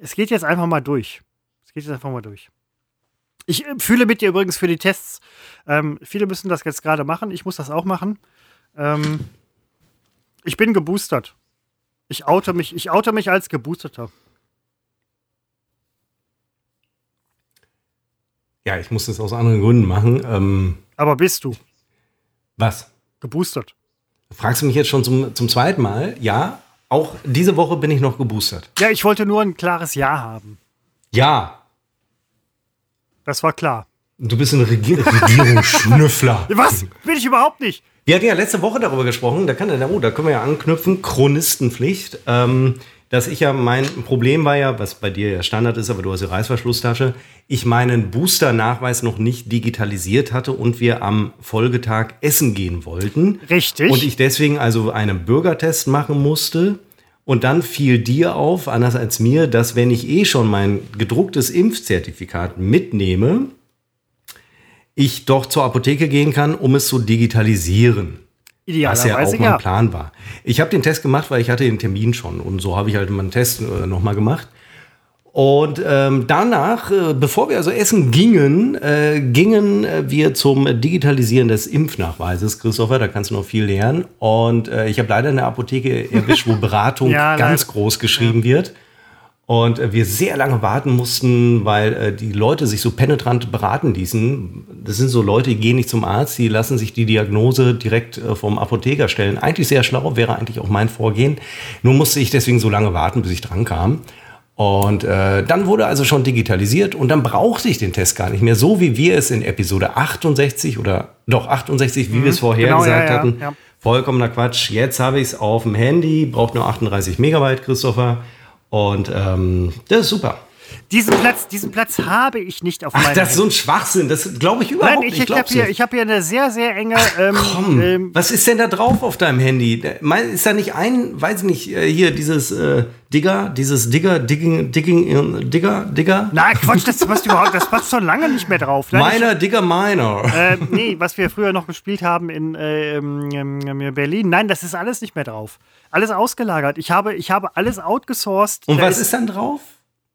es geht jetzt einfach mal durch. Es geht jetzt einfach mal durch. Ich äh, fühle mit dir übrigens für die Tests. Ähm, viele müssen das jetzt gerade machen. Ich muss das auch machen. Ähm, ich bin geboostert. Ich oute mich, ich oute mich als Geboosterter. Ja, ich muss das aus anderen Gründen machen. Ähm, Aber bist du was? geboostert? Fragst du mich jetzt schon zum, zum zweiten Mal? Ja, auch diese Woche bin ich noch geboostert. Ja, ich wollte nur ein klares Ja haben. Ja, Das war klar. Du bist ein Regi Regierungsschnüffler. Was? Bin ich überhaupt nicht. Wir hatten ja letzte Woche darüber gesprochen, da, kann, oh, da können wir ja anknüpfen, Chronistenpflicht. Ähm, dass ich ja, mein Problem war ja, was bei dir ja Standard ist, aber du hast die Reißverschlusstasche, ich meinen Booster-Nachweis noch nicht digitalisiert hatte und wir am Folgetag essen gehen wollten. Richtig. Und ich deswegen also einen Bürgertest machen musste. Und dann fiel dir auf, anders als mir, dass wenn ich eh schon mein gedrucktes Impfzertifikat mitnehme, ich doch zur Apotheke gehen kann, um es zu digitalisieren. Was ja auch mein ja. Plan war. Ich habe den Test gemacht, weil ich hatte den Termin schon. Und so habe ich halt meinen Test äh, nochmal gemacht. Und ähm, danach, äh, bevor wir also essen gingen, äh, gingen äh, wir zum Digitalisieren des Impfnachweises. Christopher, da kannst du noch viel lernen. Und äh, ich habe leider eine Apotheke erwischt, wo Beratung Ja, ganz leider. groß geschrieben wird. Und äh, wir sehr lange warten mussten, weil äh, die Leute sich so penetrant beraten ließen. Das sind so Leute, die gehen nicht zum Arzt, die lassen sich die Diagnose direkt äh, vom Apotheker stellen. Eigentlich sehr schlau, wäre eigentlich auch mein Vorgehen. Nur musste ich deswegen so lange warten, bis ich dran kam. Und äh, dann wurde also schon digitalisiert und dann brauchte ich den Test gar nicht mehr, so wie wir es in Episode 68 oder doch 68, wie wir es vorher genau, ja, gesagt ja, hatten. ja. Vollkommener Quatsch. Jetzt habe ich es auf dem Handy, braucht nur 38 Megabyte, Christopher. Und ähm, das ist super. Diesen Platz, diesen Platz habe ich nicht auf Ach, meinem das ist so ein Schwachsinn. Das glaube ich überhaupt Nein, ich, nicht. ich habe hier, ich hab hier eine sehr, sehr enge. Ähm, Komm, ähm, was ist denn da drauf auf deinem Handy? Ist da nicht ein, weiß ich nicht, äh, hier dieses äh, Digger, dieses Digger, Digging, Digging, äh, Digger, Digger? na, Quatsch, das passt überhaupt, das passt schon lange nicht mehr drauf. Nein, Meiner, Digger, meiner. Äh, nee, was wir früher noch gespielt haben in äh, ähm, ähm, Berlin. Nein, das ist alles nicht mehr drauf. Alles ausgelagert. Ich habe, ich habe alles outgesourced. Und Da was ist dann drauf?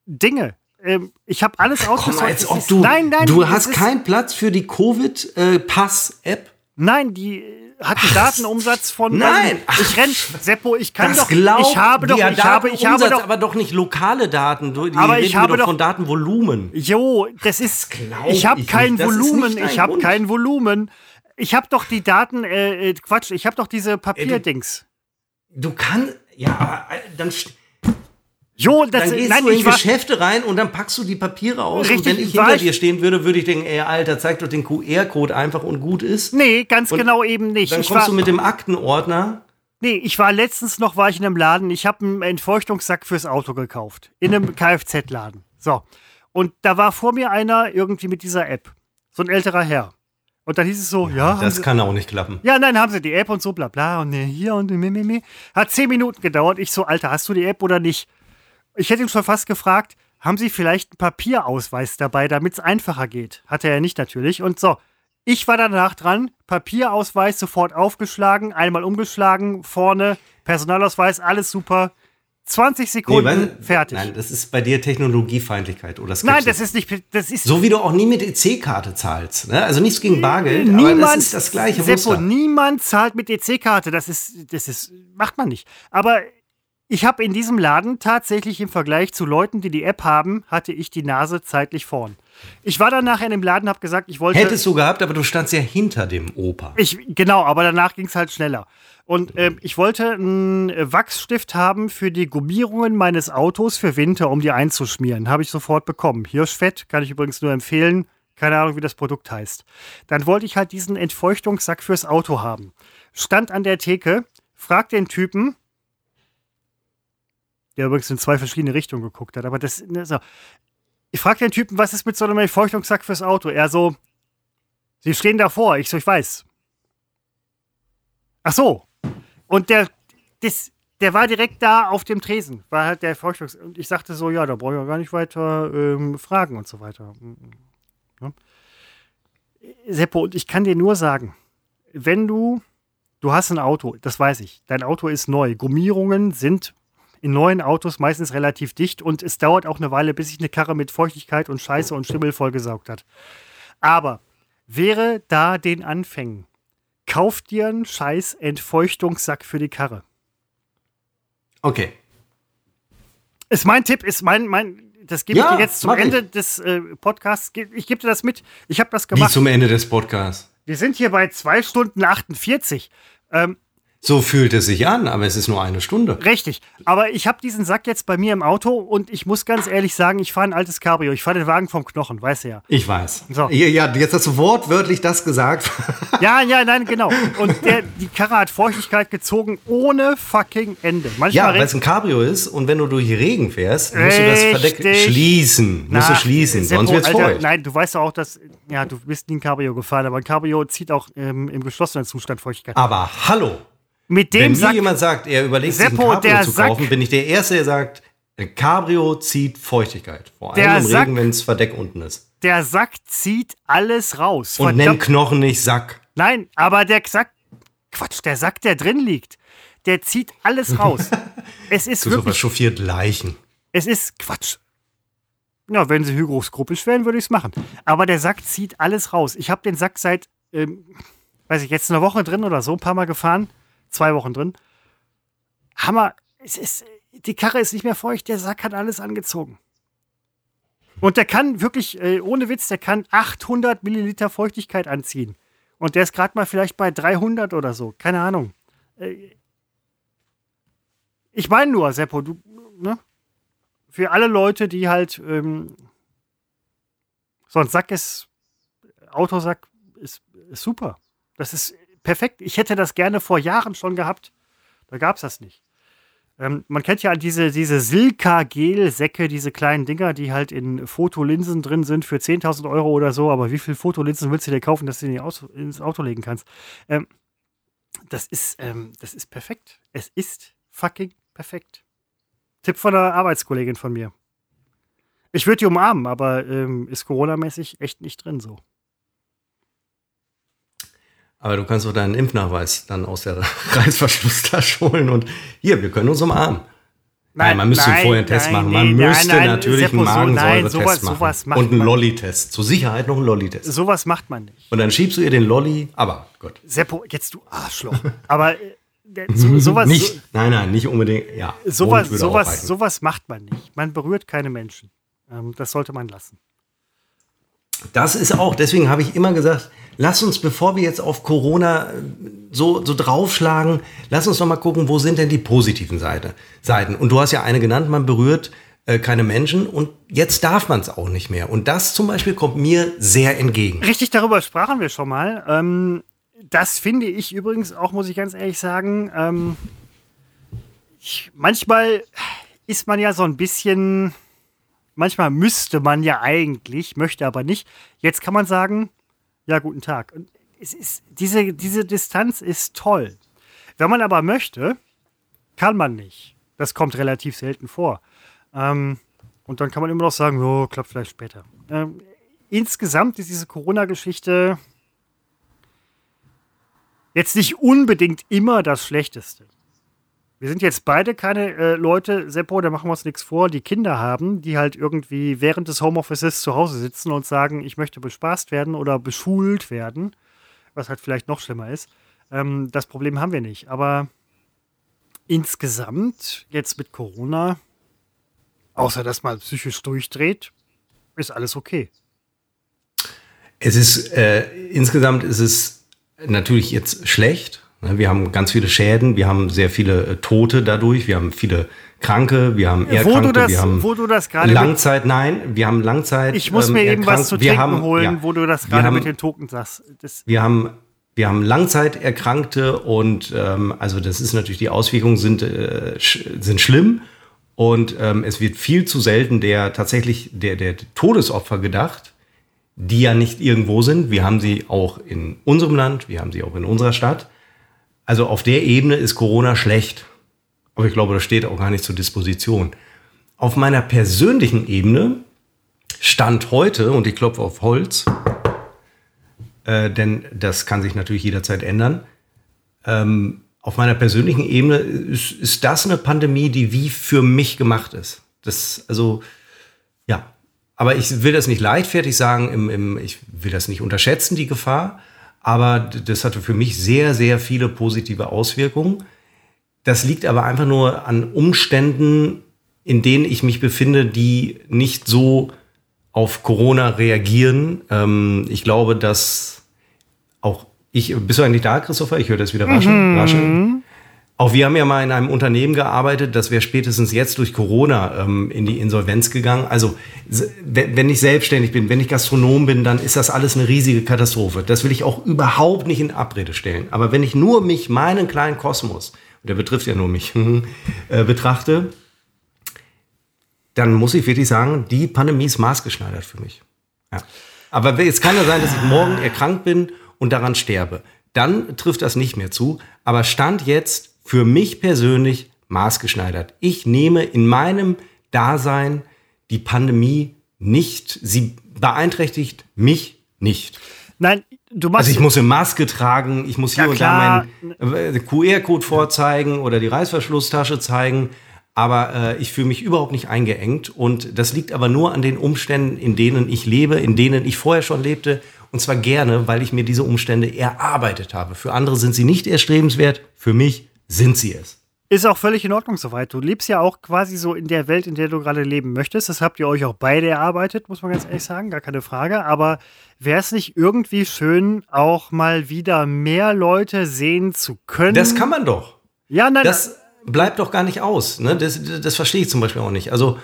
Dinge. Ähm, ich habe alles Komm, ob ist- du, nein, nein, du hast keinen Platz für die Covid-Pass-App. Nein, die äh, hat einen Datenumsatz von. Nein. weiß nicht, Ich renn, Seppo, ich kann Das doch. glaubt ich habe doch, ich habe, ich habe doch. aber doch nicht lokale Daten. Du, die Aber ich habe doch von Datenvolumen. Jo, das ist. glaub Ich habe kein. Das ist Volumen. Ich habe kein Volumen. Ich habe doch die Daten. Äh, äh, Quatsch. Ich habe doch diese Papierdings. Du kannst, ja, aber äh, dann, st- Jo, das dann gehst nein, du in. Geschäfte rein und dann packst du die Papiere aus. Richtig, und wenn ich hinter ich- dir stehen würde, würde ich denken, ey, Alter, zeig doch den QR-Code einfach und gut ist. Nee, ganz Und genau eben nicht. Dann ich kommst du mit dem Aktenordner. nee, ich war letztens noch, war ich in einem Laden, ich habe einen Entfeuchtungssack fürs Auto gekauft. In einem Kfz-Laden. So. Und da war vor mir einer irgendwie mit dieser App. So ein älterer Herr. Und dann hieß es so, ja, haben Das Sie, kann auch nicht klappen. ja, nein, haben sie die App und so, bla bla und ne, hier und me, me, me. Hat zehn Minuten gedauert. Ich so, Alter, hast du die App oder nicht? Ich hätte ihn schon fast gefragt, haben Sie vielleicht einen Papierausweis dabei, damit es einfacher geht? Hatte er nicht natürlich. Und so, ich war danach dran, Papierausweis sofort aufgeschlagen, einmal umgeschlagen, vorne, Personalausweis, alles super. 20 Sekunden, weil- fertig. Nein, das ist bei dir Technologiefeindlichkeit oder Nein, Skepsis. das ist nicht, das ist So wie du auch nie mit EC-Karte zahlst. Ne? Also nichts gegen Bargeld, aber das ist das gleiche Seppo, Muster. niemand zahlt mit EC-Karte. Das ist, das ist, macht man nicht. Aber ich habe in diesem Laden tatsächlich im Vergleich zu Leuten, die die App haben, hatte ich die Nase zeitlich vorn. Ich war dann nachher in dem Laden, habe gesagt, ich wollte. Hättest du gehabt, aber du standst ja hinter dem Opa. Ich, genau, aber danach ging es halt schneller. Und äh, ich wollte einen Wachsstift haben für die Gummierungen meines Autos für Winter, um die einzuschmieren. Habe ich sofort bekommen. Hirschfett kann ich übrigens nur empfehlen. Keine Ahnung, wie das Produkt heißt. Dann wollte ich halt diesen Entfeuchtungssack fürs Auto haben. Stand an der Theke, fragt den Typen, der übrigens in zwei verschiedene Richtungen geguckt hat, aber das, ne, so. Ich frage den Typen, was ist mit so einem Entfeuchtungssack fürs Auto? Er so, Sie stehen davor. Ich so, ich weiß. Ach so. Und der, das, der war direkt da auf dem Tresen, war halt der Feuchtungs Und ich sagte so, ja, da brauche ich ja gar nicht weiter ähm, fragen und so weiter. Ja. Seppo, und ich kann dir nur sagen, wenn du, du hast ein Auto, das weiß ich, dein Auto ist neu, Gummierungen sind in neuen Autos meistens relativ dicht und es dauert auch eine Weile, bis sich eine Karre mit Feuchtigkeit und Scheiße und Schimmel vollgesaugt hat. Aber wäre da den Anfängen, kauf dir einen scheiß Entfeuchtungssack für die Karre. Okay. Ist mein Tipp, ist mein, mein, das gebe ich dir jetzt zum Ende ich. des äh, Podcasts. Ich gebe dir das mit. Ich habe das gemacht. Wie zum Ende des Podcasts? Wir sind hier bei 2 Stunden 48. Ähm, so fühlt es sich an, aber es ist nur eine Stunde. Richtig. Aber ich habe diesen Sack jetzt bei mir im Auto und ich muss ganz ehrlich sagen, ich fahre ein altes Cabrio. Ich fahre den Wagen vom Knochen, weißt du ja. Ich weiß. So. Ja, jetzt hast du wortwörtlich das gesagt. Ja, ja, nein, genau. Und der, die Karre hat Feuchtigkeit gezogen ohne fucking Ende. Manchmal ja, weil es ein Cabrio ist und wenn du durch Regen fährst, musst du das Verdeck schließen. Na, musst du schließen, Seppo, sonst wird's Alter, feucht. Nein, du weißt auch, dass, ja, du bist nie ein Cabrio gefahren, aber ein Cabrio zieht auch ähm, im geschlossenen Zustand Feuchtigkeit. Aber hallo, mit dem Wenn mir jemand sagt, er überlegt Seppo, sich ein Cabrio zu kaufen, Sack, bin ich der Erste, der sagt, ein Cabrio zieht Feuchtigkeit. Vor allem im Sack, Regen, wenn das Verdeck unten ist. Der Sack zieht alles raus. Und nennt Knochen nicht Sack. Nein, aber der Sack, Quatsch, der Sack, der drin liegt, der zieht alles raus. es ist du wirklich. Chauffiert Leichen. Es ist Quatsch. Ja, wenn sie hygroskopisch wären, würde ich es machen. Aber der Sack zieht alles raus. Ich habe den Sack seit, ähm, weiß ich, jetzt eine Woche drin oder so, ein paar Mal gefahren zwei Wochen drin. Hammer. Es ist, die Karre ist nicht mehr feucht, der Sack hat alles angezogen. Und der kann wirklich, äh, ohne Witz, der kann 800 Milliliter Feuchtigkeit anziehen. Und der ist gerade mal vielleicht bei 300 oder so. Keine Ahnung. Äh, ich meine nur, Seppo, du, ne? Für alle Leute, die halt, ähm, so ein Sack ist, Autosack ist, ist super. Das ist perfekt. Ich hätte das gerne vor Jahren schon gehabt. Da gab es das nicht. Ähm, man kennt ja diese, diese Silka-Gel-Säcke, diese kleinen Dinger, die halt in Fotolinsen drin sind für 10.000 Euro oder so. Aber wie viele Fotolinsen willst du dir kaufen, dass du die ins Auto legen kannst? Ähm, das, ist, ähm, das ist perfekt. Es ist fucking perfekt. Tipp von einer Arbeitskollegin von mir. Ich würde die umarmen, aber ähm, ist Corona-mäßig echt nicht drin so. Aber du kannst doch deinen Impfnachweis dann aus der Reißverschlusstasche holen und hier, wir können uns umarmen. Nein, nein man müsste nein, vorher einen Test nein, machen. Man nee, müsste natürlich einen Magensäure-Test so, machen. Sowas und einen Lolli-Test. Zur Sicherheit noch einen Lolli-Test. Sowas macht man nicht. Und dann schiebst du ihr den Lolli, aber gut. Seppo, jetzt du Arschloch. aber äh, so, sowas. nicht, nein, nein, nicht unbedingt. Ja, sowas, sowas, sowas macht man nicht. Man berührt keine Menschen. Ähm, das sollte man lassen. Das ist auch, deswegen habe ich immer gesagt, lass uns, bevor wir jetzt auf Corona äh, so, so draufschlagen, lass uns noch mal gucken, wo sind denn die positiven Seite, Seiten. Und du hast ja eine genannt, man berührt äh, keine Menschen und jetzt darf man es auch nicht mehr. Und das zum Beispiel kommt mir sehr entgegen. Richtig, darüber sprachen wir schon mal. Ähm, das finde ich übrigens auch, muss ich ganz ehrlich sagen, ähm, ich, manchmal ist man ja so ein bisschen manchmal müsste man ja eigentlich, möchte aber nicht. Jetzt kann man sagen, ja, guten Tag. Und es ist, diese, diese Distanz ist toll. Wenn man aber möchte, kann man nicht. Das kommt relativ selten vor. Ähm, und dann kann man immer noch sagen, oh, klappt vielleicht später. Ähm, insgesamt ist diese Corona-Geschichte jetzt nicht unbedingt immer das Schlechteste. Wir sind jetzt beide keine äh, Leute, Seppo, da machen wir uns nichts vor, die Kinder haben, die halt irgendwie während des Homeoffices zu Hause sitzen und sagen, ich möchte bespaßt werden oder beschult werden, was halt vielleicht noch schlimmer ist. Ähm, das Problem haben wir nicht. Aber insgesamt, jetzt mit Corona, außer dass man psychisch durchdreht, ist alles okay. Es ist, äh, insgesamt ist es natürlich jetzt schlecht. Ne, wir haben ganz viele Schäden, wir haben sehr viele äh, Tote dadurch, wir haben viele Kranke, wir haben Erkrankte, das, wir haben wo du das gerade Langzeit, nein, wir haben Langzeit. Ich muss ähm, mir eben erkrankt. was zu trinken haben, holen, ja, wo du das gerade haben- mit den Token sagst. Das, Wir haben, wir haben Langzeiterkrankte und ähm, also das ist natürlich, die Auswirkungen sind, äh, sch sind schlimm und ähm, es wird viel zu selten der tatsächlich der, der Todesopfer gedacht, die ja nicht irgendwo sind. Wir haben sie auch in unserem Land, wir haben sie auch in unserer Stadt. Also auf der Ebene ist Corona schlecht. Aber ich glaube, das steht auch gar nicht zur Disposition. Auf meiner persönlichen Ebene stand heute, und ich klopfe auf Holz, äh, denn das kann sich natürlich jederzeit ändern. Ähm, auf meiner persönlichen Ebene ist, ist das eine Pandemie, die wie für mich gemacht ist. Das, also, ja. Aber ich will das nicht leichtfertig sagen, im, im, ich will das nicht unterschätzen, die Gefahr. Aber das hatte für mich sehr, sehr viele positive Auswirkungen. Das liegt aber einfach nur an Umständen, in denen ich mich befinde, die nicht so auf Corona reagieren. Ähm, ich glaube, dass auch ich, bist du eigentlich da, Christopher? Ich höre das wieder rascheln. rascheln. Auch wir haben ja mal in einem Unternehmen gearbeitet, das wäre spätestens jetzt durch Corona ähm, in die Insolvenz gegangen. Also wenn ich selbstständig bin, wenn ich Gastronom bin, dann ist das alles eine riesige Katastrophe. Das will ich auch überhaupt nicht in Abrede stellen. Aber wenn ich nur mich, meinen kleinen Kosmos, der betrifft ja nur mich, äh, betrachte, dann muss ich wirklich sagen, die Pandemie ist maßgeschneidert für mich. Ja. Aber jetzt kann ja sein, dass ich morgen erkrankt bin und daran sterbe. Dann trifft das nicht mehr zu. Aber Stand jetzt für mich persönlich maßgeschneidert. Ich nehme in meinem Dasein die Pandemie nicht, sie beeinträchtigt mich nicht. nein, du machst. Also ich muss eine Maske tragen, ich muss hier Ja, und da meinen äh, QR-Code vorzeigen oder die Reißverschlusstasche zeigen. Aber äh, ich fühle mich überhaupt nicht eingeengt. Und das liegt aber nur an den Umständen, in denen ich lebe, in denen ich vorher schon lebte. Und zwar gerne, weil ich mir diese Umstände erarbeitet habe. Für andere sind sie nicht erstrebenswert, für mich sind sie es. Ist auch völlig in Ordnung soweit. Du lebst ja auch quasi so in der Welt, in der du gerade leben möchtest. Das habt ihr euch auch beide erarbeitet, muss man ganz ehrlich sagen, gar keine Frage. Aber wäre es nicht irgendwie schön, auch mal wieder mehr Leute sehen zu können? Das kann man doch. ja, nein, Das bleibt doch gar nicht aus. Ne? Das, das verstehe ich zum Beispiel auch nicht. Also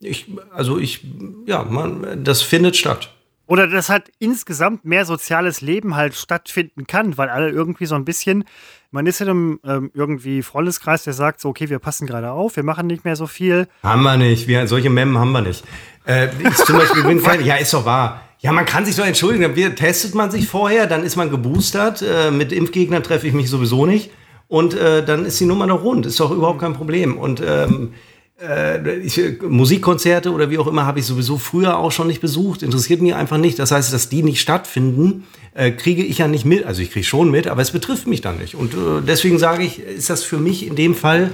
ich, also ich, ja, man, das findet statt. Oder dass halt insgesamt mehr soziales Leben halt stattfinden kann, weil alle irgendwie so ein bisschen, man ist in einem ähm, irgendwie Freundeskreis, der sagt so, okay, wir passen gerade auf, wir machen nicht mehr so viel. Haben wir nicht. Wir, solche Memmen haben wir nicht. Äh, zum Beispiel bin kein, ja, ist doch wahr. Ja, man kann sich doch entschuldigen. Wir, testet man sich vorher, dann ist man geboostert. Äh, mit Impfgegnern treffe ich mich sowieso nicht. Und äh, dann ist die Nummer noch rund. Ist doch überhaupt kein Problem. Und ähm, äh, ich, Musikkonzerte oder wie auch immer habe ich sowieso früher auch schon nicht besucht. Interessiert mich einfach nicht. Das heißt, dass die nicht stattfinden, äh, kriege ich ja nicht mit. Also ich kriege schon mit, aber es betrifft mich dann nicht. Und äh, deswegen sage ich, ist das für mich in dem Fall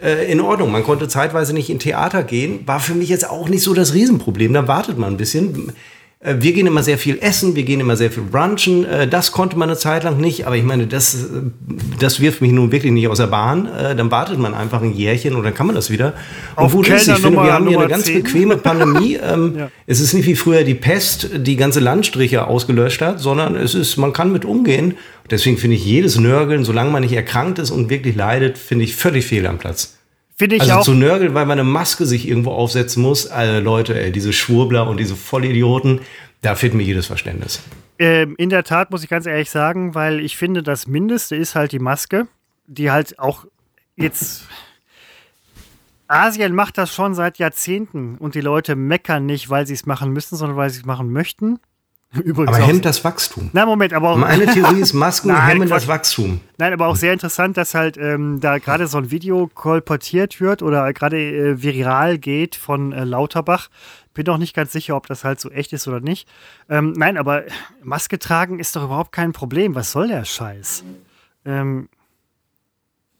äh, in Ordnung. Man konnte zeitweise nicht in Theater gehen. War für mich jetzt auch nicht so das Riesenproblem. Da wartet man ein bisschen. Äh, Wir gehen immer sehr viel essen, wir gehen immer sehr viel brunchen. Äh, Das konnte man eine Zeit lang nicht, aber ich meine, das, äh, das wirft mich nun wirklich nicht aus der Bahn. Dann wartet man einfach ein Jährchen und dann kann man das wieder. Und Auf gut ist, ich finde, wir Nummer- haben hier eine Nummer ganz 10. bequeme Pandemie. Ähm, Ja. Es ist nicht wie früher die Pest, die ganze Landstriche ausgelöscht hat, sondern es ist, man kann mit umgehen. Deswegen finde ich jedes Nörgeln, solange man nicht erkrankt ist und wirklich leidet, finde ich völlig fehl am Platz. Finde ich Also auch. zu nörgeln, weil man eine Maske sich irgendwo aufsetzen muss. Äh, Leute, ey, diese Schwurbler und diese Vollidioten, da fehlt mir jedes Verständnis. Ähm, in der Tat muss ich ganz ehrlich sagen, weil ich finde, das Mindeste ist halt die Maske, die halt auch jetzt. Asien macht das schon seit Jahrzehnten und die Leute meckern nicht, weil sie es machen müssen, sondern weil sie es machen möchten. Übrigens Aber hemmt das Wachstum. Na, Moment, aber auch, Meine Theorie ist, Masken Nein, hemmen Quatsch. das Wachstum. Nein, aber auch sehr interessant, dass halt ähm, da gerade so ein Video kolportiert wird oder gerade äh, viral geht von äh, Lauterbach. Bin auch nicht ganz sicher, ob das halt so echt ist oder nicht. Ähm, nein, aber Maske tragen ist doch überhaupt kein Problem. Was soll der Scheiß? Ähm,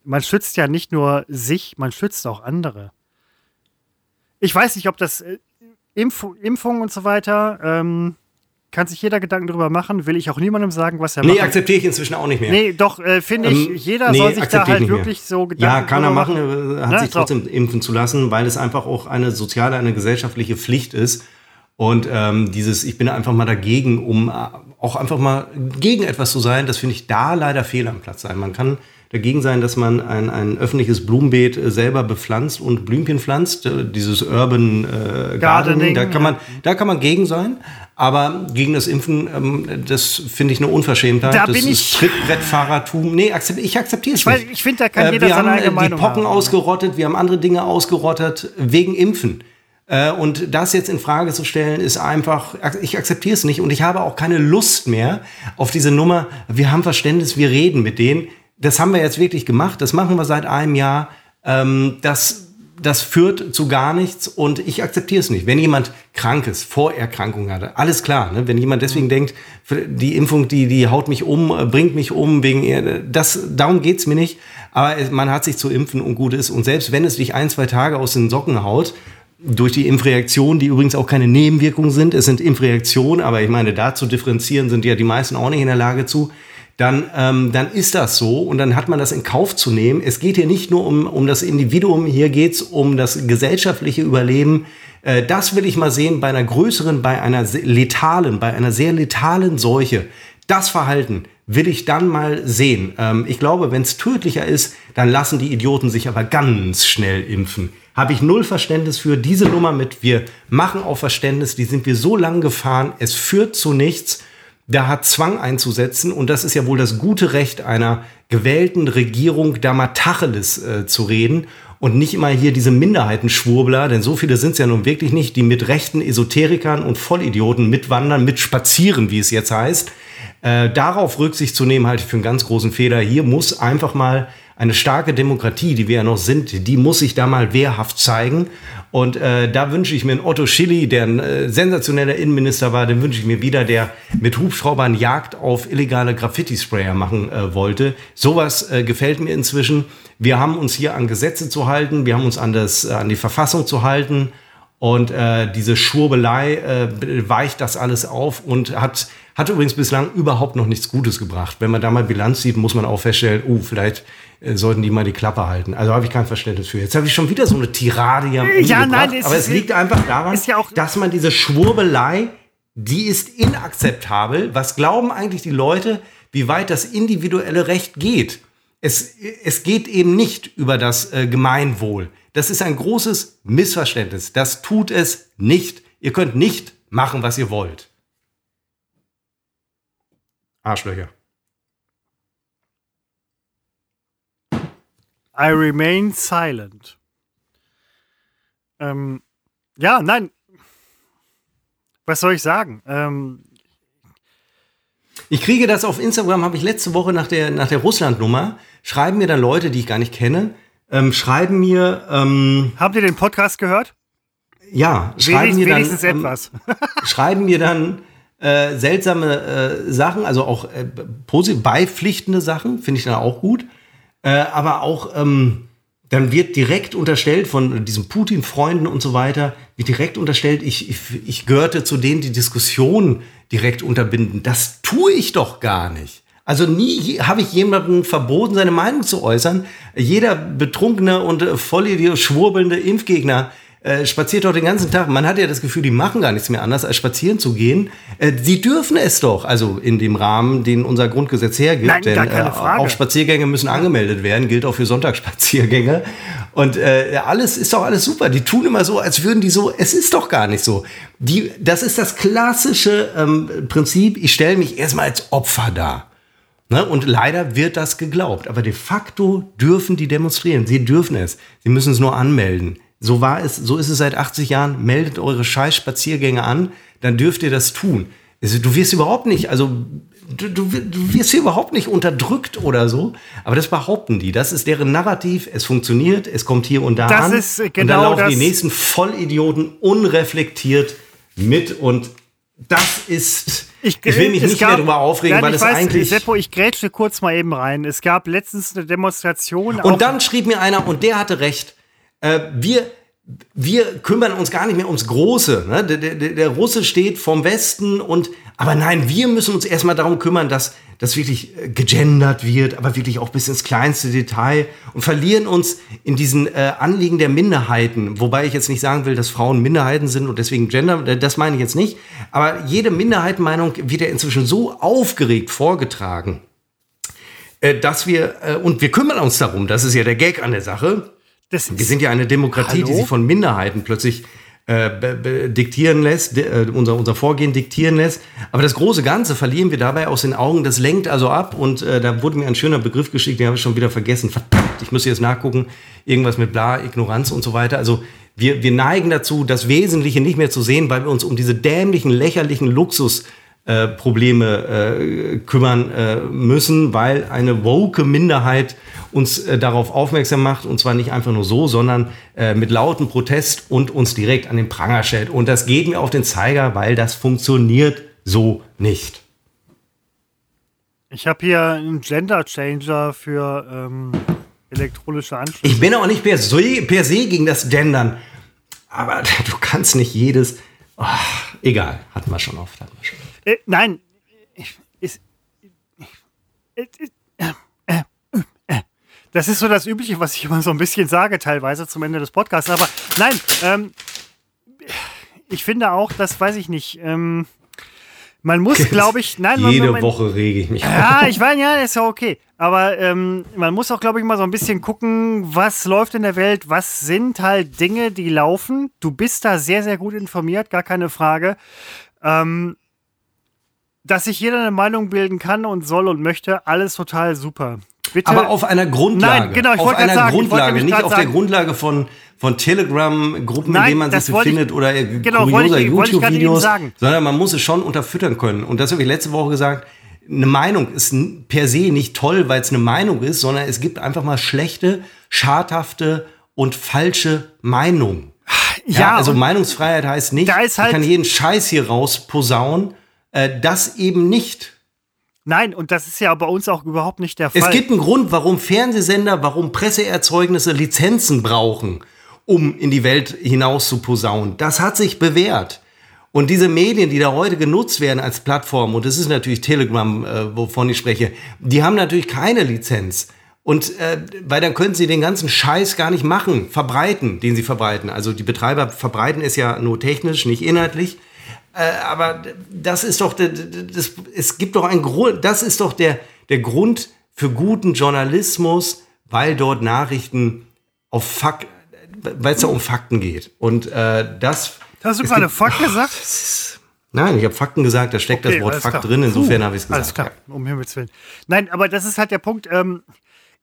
man schützt ja nicht nur sich, man schützt auch andere. Ich weiß nicht, ob das äh, Impf Impfung und so weiter, ähm, kann sich jeder Gedanken darüber machen, will ich auch niemandem sagen, was er Nee, macht. akzeptiere ich inzwischen auch nicht mehr. Nee, doch, äh, finde ich, Ähm, jeder nee, soll sich da halt nicht mehr. wirklich so Gedanken Ja, kann er drüber machen, äh, hat Ne? sich trotzdem impfen zu lassen, weil es einfach auch eine soziale, eine gesellschaftliche Pflicht ist. Und ähm, dieses, ich bin einfach mal dagegen, um äh, auch einfach mal gegen etwas zu sein, das finde ich da leider fehl am Platz sein. Man kann dagegen sein, dass man ein, ein öffentliches Blumenbeet äh, selber bepflanzt und Blümchen pflanzt, äh, dieses Urban äh, Gardening, Gardening, da kann man, da kann man gegen sein. Aber gegen das Impfen, ähm, das finde ich eine Unverschämtheit. Da das bin ist ich Trittbrettfahrertum. Nee, akzept, ich akzeptiere es ich, nicht. Ich finde, da kann äh, jeder wir seine haben eigene die Meinung Pocken haben. ausgerottet, wir haben andere Dinge ausgerottet wegen Impfen. Äh, und das jetzt in Frage zu stellen, ist einfach, ich akzeptiere es nicht und ich habe auch keine Lust mehr auf diese Nummer, wir haben Verständnis, wir reden mit denen. Das haben wir jetzt wirklich gemacht, das machen wir seit einem Jahr. Ähm, das das führt zu gar nichts und ich akzeptiere es nicht. Wenn jemand krank ist, Vorerkrankung hatte, alles klar. Ne? Wenn jemand deswegen denkt, die Impfung, die, die haut mich um, bringt mich um, wegen das, darum geht's mir nicht. Aber man hat sich zu impfen und gut ist. Und selbst wenn es dich ein, zwei Tage aus den Socken haut, durch die Impfreaktionen, die übrigens auch keine Nebenwirkungen sind, es sind Impfreaktionen, aber ich meine, da zu differenzieren sind ja die meisten auch nicht in der Lage zu dann, ähm, dann ist das so und dann hat man das in Kauf zu nehmen. Es geht hier nicht nur um, um das Individuum, hier geht es um das gesellschaftliche Überleben. Äh, das will ich mal sehen bei einer größeren, bei einer letalen, bei einer sehr letalen Seuche. Das Verhalten will ich dann mal sehen. Ähm, ich glaube, wenn es tödlicher ist, dann lassen die Idioten sich aber ganz schnell impfen. Habe ich null Verständnis für diese Nummer mit. Wir machen auch Verständnis, die sind wir so lang gefahren, es führt zu nichts da hat Zwang einzusetzen und das ist ja wohl das gute Recht einer gewählten Regierung, da mal Tacheles äh, zu reden und nicht immer hier diese Minderheitenschwurbler, denn so viele sind es ja nun wirklich nicht, die mit rechten Esoterikern und Vollidioten mitwandern, mitspazieren, wie es jetzt heißt. Äh, darauf Rücksicht zu nehmen, halte ich für einen ganz großen Fehler. Hier muss einfach mal eine starke Demokratie, die wir ja noch sind, die muss sich da mal wehrhaft zeigen. Und äh, da wünsche ich mir einen Otto Schilly, der ein äh, sensationeller Innenminister war, den wünsche ich mir wieder, der mit Hubschraubern Jagd auf illegale Graffiti-Sprayer machen äh, wollte. Sowas äh, gefällt mir inzwischen. Wir haben uns hier an Gesetze zu halten, wir haben uns an, das, äh, an die Verfassung zu halten. Und äh, diese Schwurbelei weicht das alles auf und hat, hat übrigens bislang überhaupt noch nichts Gutes gebracht. Wenn man da mal Bilanz sieht, muss man auch feststellen, uh, vielleicht äh, sollten die mal die Klappe halten. Also habe ich kein Verständnis für. Jetzt habe ich schon wieder so eine Tirade hier ja, nein, es aber es liegt einfach daran, ja dass man diese Schwurbelei, die ist inakzeptabel. Was glauben eigentlich die Leute, wie weit das individuelle Recht geht? Es, es geht eben nicht über das äh, Gemeinwohl. Das ist ein großes Missverständnis. Das tut es nicht. Ihr könnt nicht machen, was ihr wollt. Arschlöcher. I remain silent. Ähm, ja, nein. Was soll ich sagen? Ähm, ich kriege das auf Instagram, habe ich letzte Woche nach der, nach der Russland-Nummer, schreiben mir dann Leute, die ich gar nicht kenne, ähm, schreiben mir. Ähm, Habt ihr den Podcast gehört? Ja, schreiben mir dann. Etwas. schreiben mir dann äh, seltsame äh, Sachen, also auch äh, beipflichtende Sachen, finde ich dann auch gut. Äh, aber auch, ähm, dann wird direkt unterstellt von diesen Putin-Freunden und so weiter, wird direkt unterstellt, ich, ich, ich gehörte zu denen, die Diskussion direkt unterbinden. Das tue ich doch gar nicht. Also nie habe ich jemandem verboten, seine Meinung zu äußern. Jeder betrunkene und äh, voll schwurbelnde Impfgegner äh, spaziert doch den ganzen Tag. Man hat ja das Gefühl, die machen gar nichts mehr anders, als spazieren zu gehen. Äh, sie dürfen es doch, also in dem Rahmen, den unser Grundgesetz hergibt. Nein, denn äh, auch Spaziergänge müssen angemeldet werden, gilt auch für Sonntagsspaziergänge. Und äh, alles ist doch alles super. Die tun immer so, als würden die so. Es ist doch gar nicht so. Die, das ist das klassische ähm, Prinzip. Ich stelle mich erstmal als Opfer dar. Ne? Und leider wird das geglaubt. Aber de facto dürfen die demonstrieren. Sie dürfen es. Sie müssen es nur anmelden. So war es, so ist es seit 80 Jahren. Meldet eure Scheiß-Spaziergänge an, dann dürft ihr das tun. Also, du wirst überhaupt nicht, also du, du, du wirst hier überhaupt nicht unterdrückt oder so. Aber das behaupten die. Das ist deren Narrativ. Es funktioniert, es kommt hier und da das an. Ist genau und dann genau laufen die nächsten Vollidioten unreflektiert mit und das ist. Ich, ich will mich nicht gab, mehr darüber aufregen, weil es weiß, eigentlich. Seppo, ich grätsche kurz mal eben rein. Es gab letztens eine Demonstration. Und dann schrieb mir einer, und der hatte recht äh, wir, wir kümmern uns gar nicht mehr ums Große. Ne? Der, der, der Russe steht vom Westen und, aber nein, wir müssen uns erstmal darum kümmern, dass, dass wirklich äh, gegendert wird, aber wirklich auch bis ins kleinste Detail und verlieren uns in diesen äh, Anliegen der Minderheiten. Wobei ich jetzt nicht sagen will, dass Frauen Minderheiten sind und deswegen Gender, äh, das meine ich jetzt nicht. Aber jede Minderheitenmeinung wird ja inzwischen so aufgeregt vorgetragen, äh, dass wir, äh, und wir kümmern uns darum, das ist ja der Gag an der Sache. Wir sind ja eine Demokratie, Hallo? die sich von Minderheiten plötzlich äh, diktieren lässt, äh, unser, unser Vorgehen diktieren lässt. Aber das große Ganze verlieren wir dabei aus den Augen. Das lenkt also ab. Und äh, da wurde mir ein schöner Begriff geschickt, den habe ich schon wieder vergessen. Verdammt, ich muss jetzt nachgucken. Irgendwas mit bla, Ignoranz und so weiter. Also wir, wir neigen dazu, das Wesentliche nicht mehr zu sehen, weil wir uns um diese dämlichen, lächerlichen Luxus äh, Probleme äh, kümmern äh, müssen, weil eine woke Minderheit uns äh, darauf aufmerksam macht und zwar nicht einfach nur so, sondern äh, mit lautem Protest und uns direkt an den Pranger stellt. Und das geht mir auf den Zeiger, weil das funktioniert so nicht. Ich habe hier einen Gender Changer für ähm, elektronische Anschlüsse. Ich bin auch nicht per se, per se gegen das Gendern, aber du kannst nicht jedes. Oh, egal, hatten wir schon oft. Hatten wir schon oft. Äh, nein. Ist, äh, äh, das ist so das Übliche, was ich immer so ein bisschen sage, teilweise zum Ende des Podcasts. Aber nein, ähm, ich finde auch, das weiß ich nicht. Ähm, man muss, glaube ich, nein. Jede man, man, Woche rege ich mich. Ja, ich weiß, ja, ist ja okay. Aber ähm, man muss auch, glaube ich, mal so ein bisschen gucken, was läuft in der Welt, was sind halt Dinge, die laufen. Du bist da sehr, sehr gut informiert, gar keine Frage. Ähm, dass sich jeder eine Meinung bilden kann und soll und möchte, alles total super. Bitte. Aber auf einer Grundlage. Nein, genau, ich auf einer sagen, Grundlage, nicht auf sagen. der Grundlage von, von Telegram-Gruppen, in denen man sich befindet oder genau, kurioser YouTube-Videos, sondern man muss es schon unterfüttern können. Und das habe ich letzte Woche gesagt. Eine Meinung ist per se nicht toll, weil es eine Meinung ist, sondern es gibt einfach mal schlechte, schadhafte und falsche Meinungen. Ja, ja also Meinungsfreiheit heißt nicht, halt ich kann jeden Scheiß hier rausposaunen äh, das eben nicht. Nein, und das ist ja bei uns auch überhaupt nicht der Fall. Es gibt einen Grund, warum Fernsehsender, warum Presseerzeugnisse Lizenzen brauchen, um in die Welt hinaus zu posaunen. Das hat sich bewährt. Und diese Medien, die da heute genutzt werden als Plattform, und das ist natürlich Telegram, äh, wovon ich spreche, die haben natürlich keine Lizenz. Und äh, weil dann können sie den ganzen Scheiß gar nicht machen, verbreiten, den sie verbreiten. Also die Betreiber verbreiten es ja nur technisch, nicht inhaltlich. Äh, aber das ist doch, das, es gibt doch ein Grund, das ist doch der, der Grund für guten Journalismus, weil dort Nachrichten auf Fakt, weil es da um Fakten geht. Und äh, das. Hast du gerade Fakt gesagt? Nein, ich habe Fakten gesagt, da steckt okay, das Wort Fakt klar. drin, insofern habe ich es gesagt. Alles klar, um Himmels Willen. Nein, aber das ist halt der Punkt. Ähm,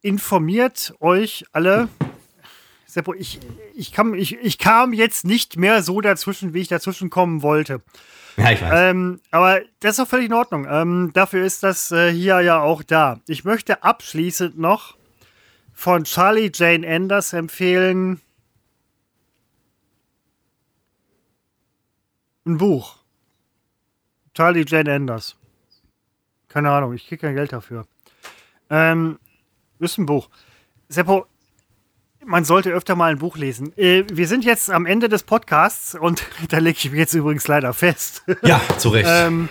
informiert euch alle Seppo, ich, ich, kam, ich, ich kam jetzt nicht mehr so dazwischen, wie ich dazwischen kommen wollte. Ja, ich weiß. Ähm, aber das ist auch völlig in Ordnung. Ähm, dafür ist das äh, hier ja auch da. Ich möchte abschließend noch von Charlie Jane Anders empfehlen ein Buch. Charlie Jane Anders. Keine Ahnung, ich kriege kein Geld dafür. Ähm, ist ein Buch. Seppo, man sollte öfter mal ein Buch lesen. Äh, wir sind jetzt am Ende des Podcasts und da lege ich mich jetzt übrigens leider fest. Ja, zu Recht. ähm,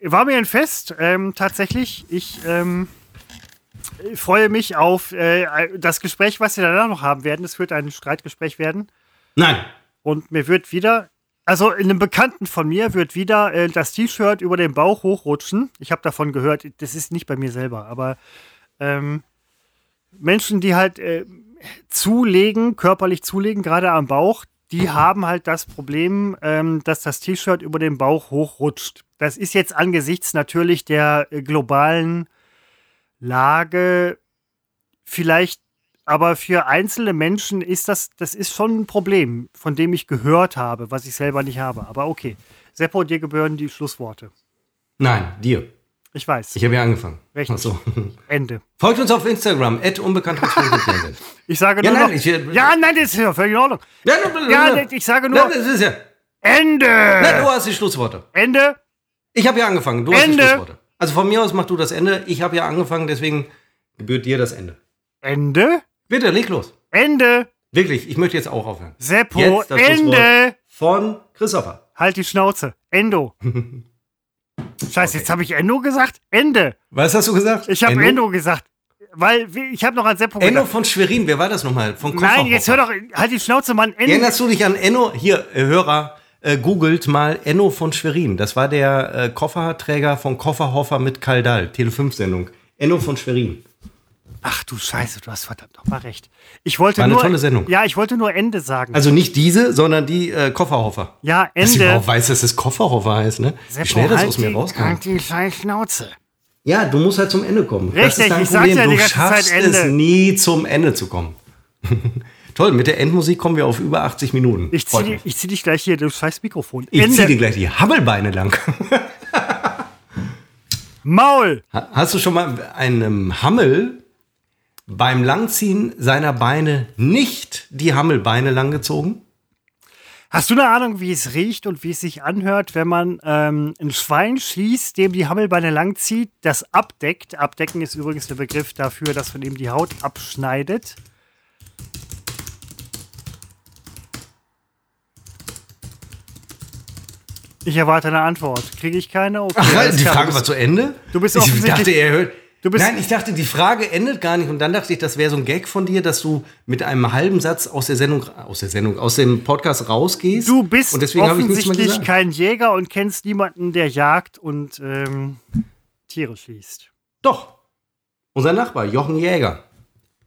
war mir ein Fest, ähm, tatsächlich. Ich ähm, freue mich auf äh, das Gespräch, was wir danach noch haben werden. Es wird ein Streitgespräch werden. Nein. Und mir wird wieder, also in einem Bekannten von mir wird wieder äh, das T-Shirt über den Bauch hochrutschen. Ich habe davon gehört, das ist nicht bei mir selber, aber ähm, Menschen, die halt äh, zulegen, körperlich zulegen, gerade am Bauch, die haben halt das Problem, ähm, dass das T-Shirt über den Bauch hochrutscht. Das ist jetzt angesichts natürlich der äh, globalen Lage vielleicht, aber für einzelne Menschen ist das, das ist schon ein Problem, von dem ich gehört habe, was ich selber nicht habe. Aber okay. Seppo, dir gebühren die Schlussworte. Nein, dir. Ich weiß. Ich habe ja angefangen. Richtig. So. Ende. Folgt uns auf Instagram, unbekanntheitsfreundlich. ich sage nur ja, nein, noch, ich, ja, nein, das ist ja völlig in Ordnung. Ja, ja, ich sage nur. das ist ja. Ende. Na, du hast die Schlussworte. Ende. Ich habe ja angefangen. Du Ende. hast die Schlussworte. Also von mir aus mach du das Ende. Ich habe ja angefangen, deswegen gebührt dir das Ende. Ende? Bitte, leg los. Ende. Wirklich, ich möchte jetzt auch aufhören. Seppo, Ende. Von Christopher. Halt die Schnauze. Endo. Scheiße, jetzt habe ich Endo gesagt? Ende. Was hast du gesagt? Ich habe Endo? Endo? gesagt. Weil ich habe noch an Seppo Enno gedacht. von Schwerin, wer war das nochmal? Von Nein, jetzt hör doch, halt die Schnauze, Mann. Endo. Erinnerst du dich an Enno? Hier, äh, Hörer, äh, googelt mal Enno von Schwerin. Das war der äh, Kofferträger von Kofferhofer mit Kaldal, Tele5-Sendung. Enno von Schwerin. Ach du Scheiße, du hast verdammt nochmal recht. Ich wollte War eine nur, tolle Sendung. Ja, ich wollte nur Ende sagen. Also nicht diese, sondern die äh, Kofferhofer. Ja, Ende. Dass ich überhaupt weiß, dass es Kofferhofer heißt, ne? Seppo, Wie schnell das halt aus mir rauskam. Halt die Schnauze. Ja, du musst halt zum Ende kommen. Richtig, das ist dein ich sag Problem. ja die du ganze schaffst Zeit Ende. es nie zum Ende zu kommen. Toll, mit der Endmusik kommen wir auf über 80 Minuten. Ich zieh, die, ich zieh dich gleich hier, du scheiß Mikrofon. Ich Ende. zieh dir gleich die Hammelbeine lang. Maul! Ha- Hast du schon mal einem Hammel beim Langziehen seiner Beine nicht die Hammelbeine langgezogen? Hast du eine Ahnung, wie es riecht und wie es sich anhört, wenn man ähm, ein Schwein schießt, dem die Hammelbeine langzieht, das abdeckt? Abdecken ist übrigens der Begriff dafür, dass man ihm die Haut abschneidet. Ich erwarte eine Antwort. Kriege ich keine? Okay, Ach, die. Frage war zu Ende? du bist ich dachte, er hört. Du bist- Nein, ich dachte, die Frage endet gar nicht. Und dann dachte ich, das wäre so ein Gag von dir, dass du mit einem halben Satz aus der Sendung, aus der Sendung, aus dem Podcast rausgehst. Du bist und deswegen offensichtlich kein Jäger und kennst niemanden, der jagt und ähm, Tiere schießt. Doch. Unser Nachbar, Jochen Jäger.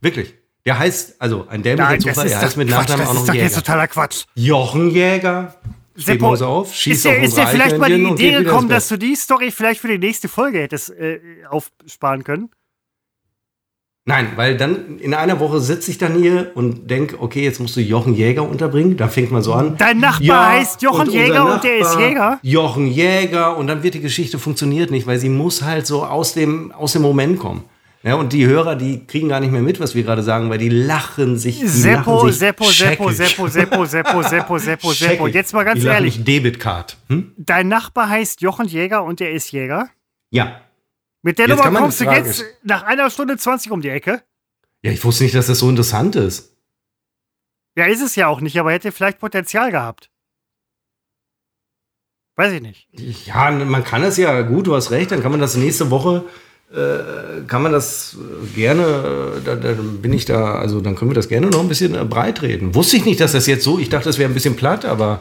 Wirklich. Der heißt, also ein dämlicher Zufall, der heißt mit Nachnamen das auch ist noch doch jetzt Jäger. totaler Quatsch. Jochen Jäger. Seppo, auf, ist dir, ist dir vielleicht mal die Idee gekommen, dass du die Story vielleicht für die nächste Folge hättest äh, aufsparen können? Nein, weil dann in einer Woche sitze ich dann hier und denke, okay, jetzt musst du Jochen Jäger unterbringen. Da fängt man so an. Dein Nachbar heißt Jochen und Jäger und der ist Jäger? Jochen Jäger und dann wird die Geschichte funktioniert nicht, weil sie muss halt so aus dem, aus dem Moment kommen. Ja, und die Hörer, die kriegen gar nicht mehr mit, was wir gerade sagen, weil die lachen sich. Die Seppo, lachen sich Seppo, Seppo. Seppo, Seppo, Seppo, Seppo, Seppo, Seppo. Jetzt mal ganz die ehrlich. Debitcard. Hm? Dein Nachbar heißt Jochen Jäger und der ist Jäger? Ja. Mit der Jetzt Nummer kommst du jetzt nach einer Stunde 20 um die Ecke? Ja, ich wusste nicht, dass das so interessant ist. Ja, ist es ja auch nicht, aber hätte vielleicht Potenzial gehabt. Weiß ich nicht. Ja, man kann es ja, gut, du hast recht, dann kann man das nächste Woche, kann man das äh, gerne, äh, da, dann bin ich da, also dann können wir das gerne noch ein bisschen äh, breit reden. Wusste ich nicht, dass das jetzt so, ich dachte, das wäre ein bisschen platt, aber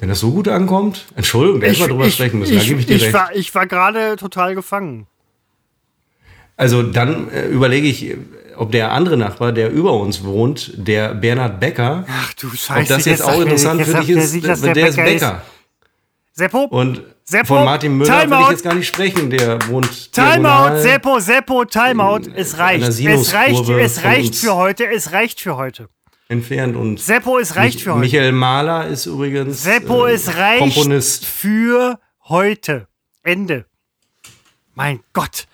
wenn das so gut ankommt, Entschuldigung, da hätten wir drüber sprechen müssen, da gebe ich dir recht. war, ich war gerade total gefangen. Also dann äh, überlege ich, ob der andere Nachbar, der über uns wohnt, der Bernhard Becker, Ach du Scheiße. ob das jetzt auch interessant für dich ist, dass der, der ist Bäcker Bäcker. Seppo, Und Seppo, von Martin Müller will Timeout. ich jetzt gar nicht sprechen, der wohnt Timeout. Seppo, Seppo, Timeout. Es reicht. Es reicht, es reicht für heute. Es reicht für heute. entfernt und Seppo, es reicht für heute. Michael Mahler ist übrigens Seppo, äh, es reicht Komponist. für heute. Ende. Mein Gott.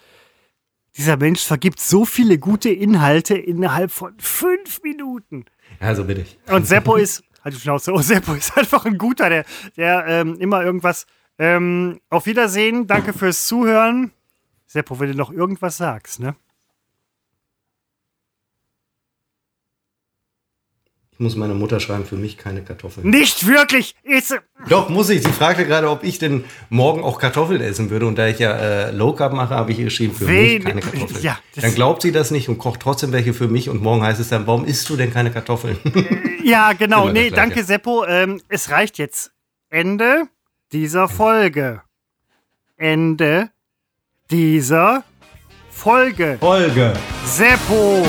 Dieser Mensch vergibt so viele gute Inhalte innerhalb von fünf Minuten. Also bitte. Und Seppo ist, halt die Schnauze, oh, Seppo ist einfach ein guter, der, der ähm, immer irgendwas. Ähm, auf Wiedersehen, danke fürs Zuhören. Seppo, wenn du noch irgendwas sagst, ne? Ich muss meiner Mutter schreiben, für mich keine Kartoffeln. Nicht wirklich! Ist, Doch, muss ich. Sie fragte gerade, ob ich denn morgen auch Kartoffeln essen würde. Und da ich ja äh, Low Carb mache, habe ich ihr geschrieben, für Wen- mich keine Kartoffeln. Ja, dann glaubt sie das nicht und kocht trotzdem welche für mich. Und morgen heißt es dann, warum isst du denn keine Kartoffeln? ja, genau. Nee, danke, Seppo. Ähm, es reicht jetzt. Ende dieser Folge. Ende dieser Folge. Folge. Seppo,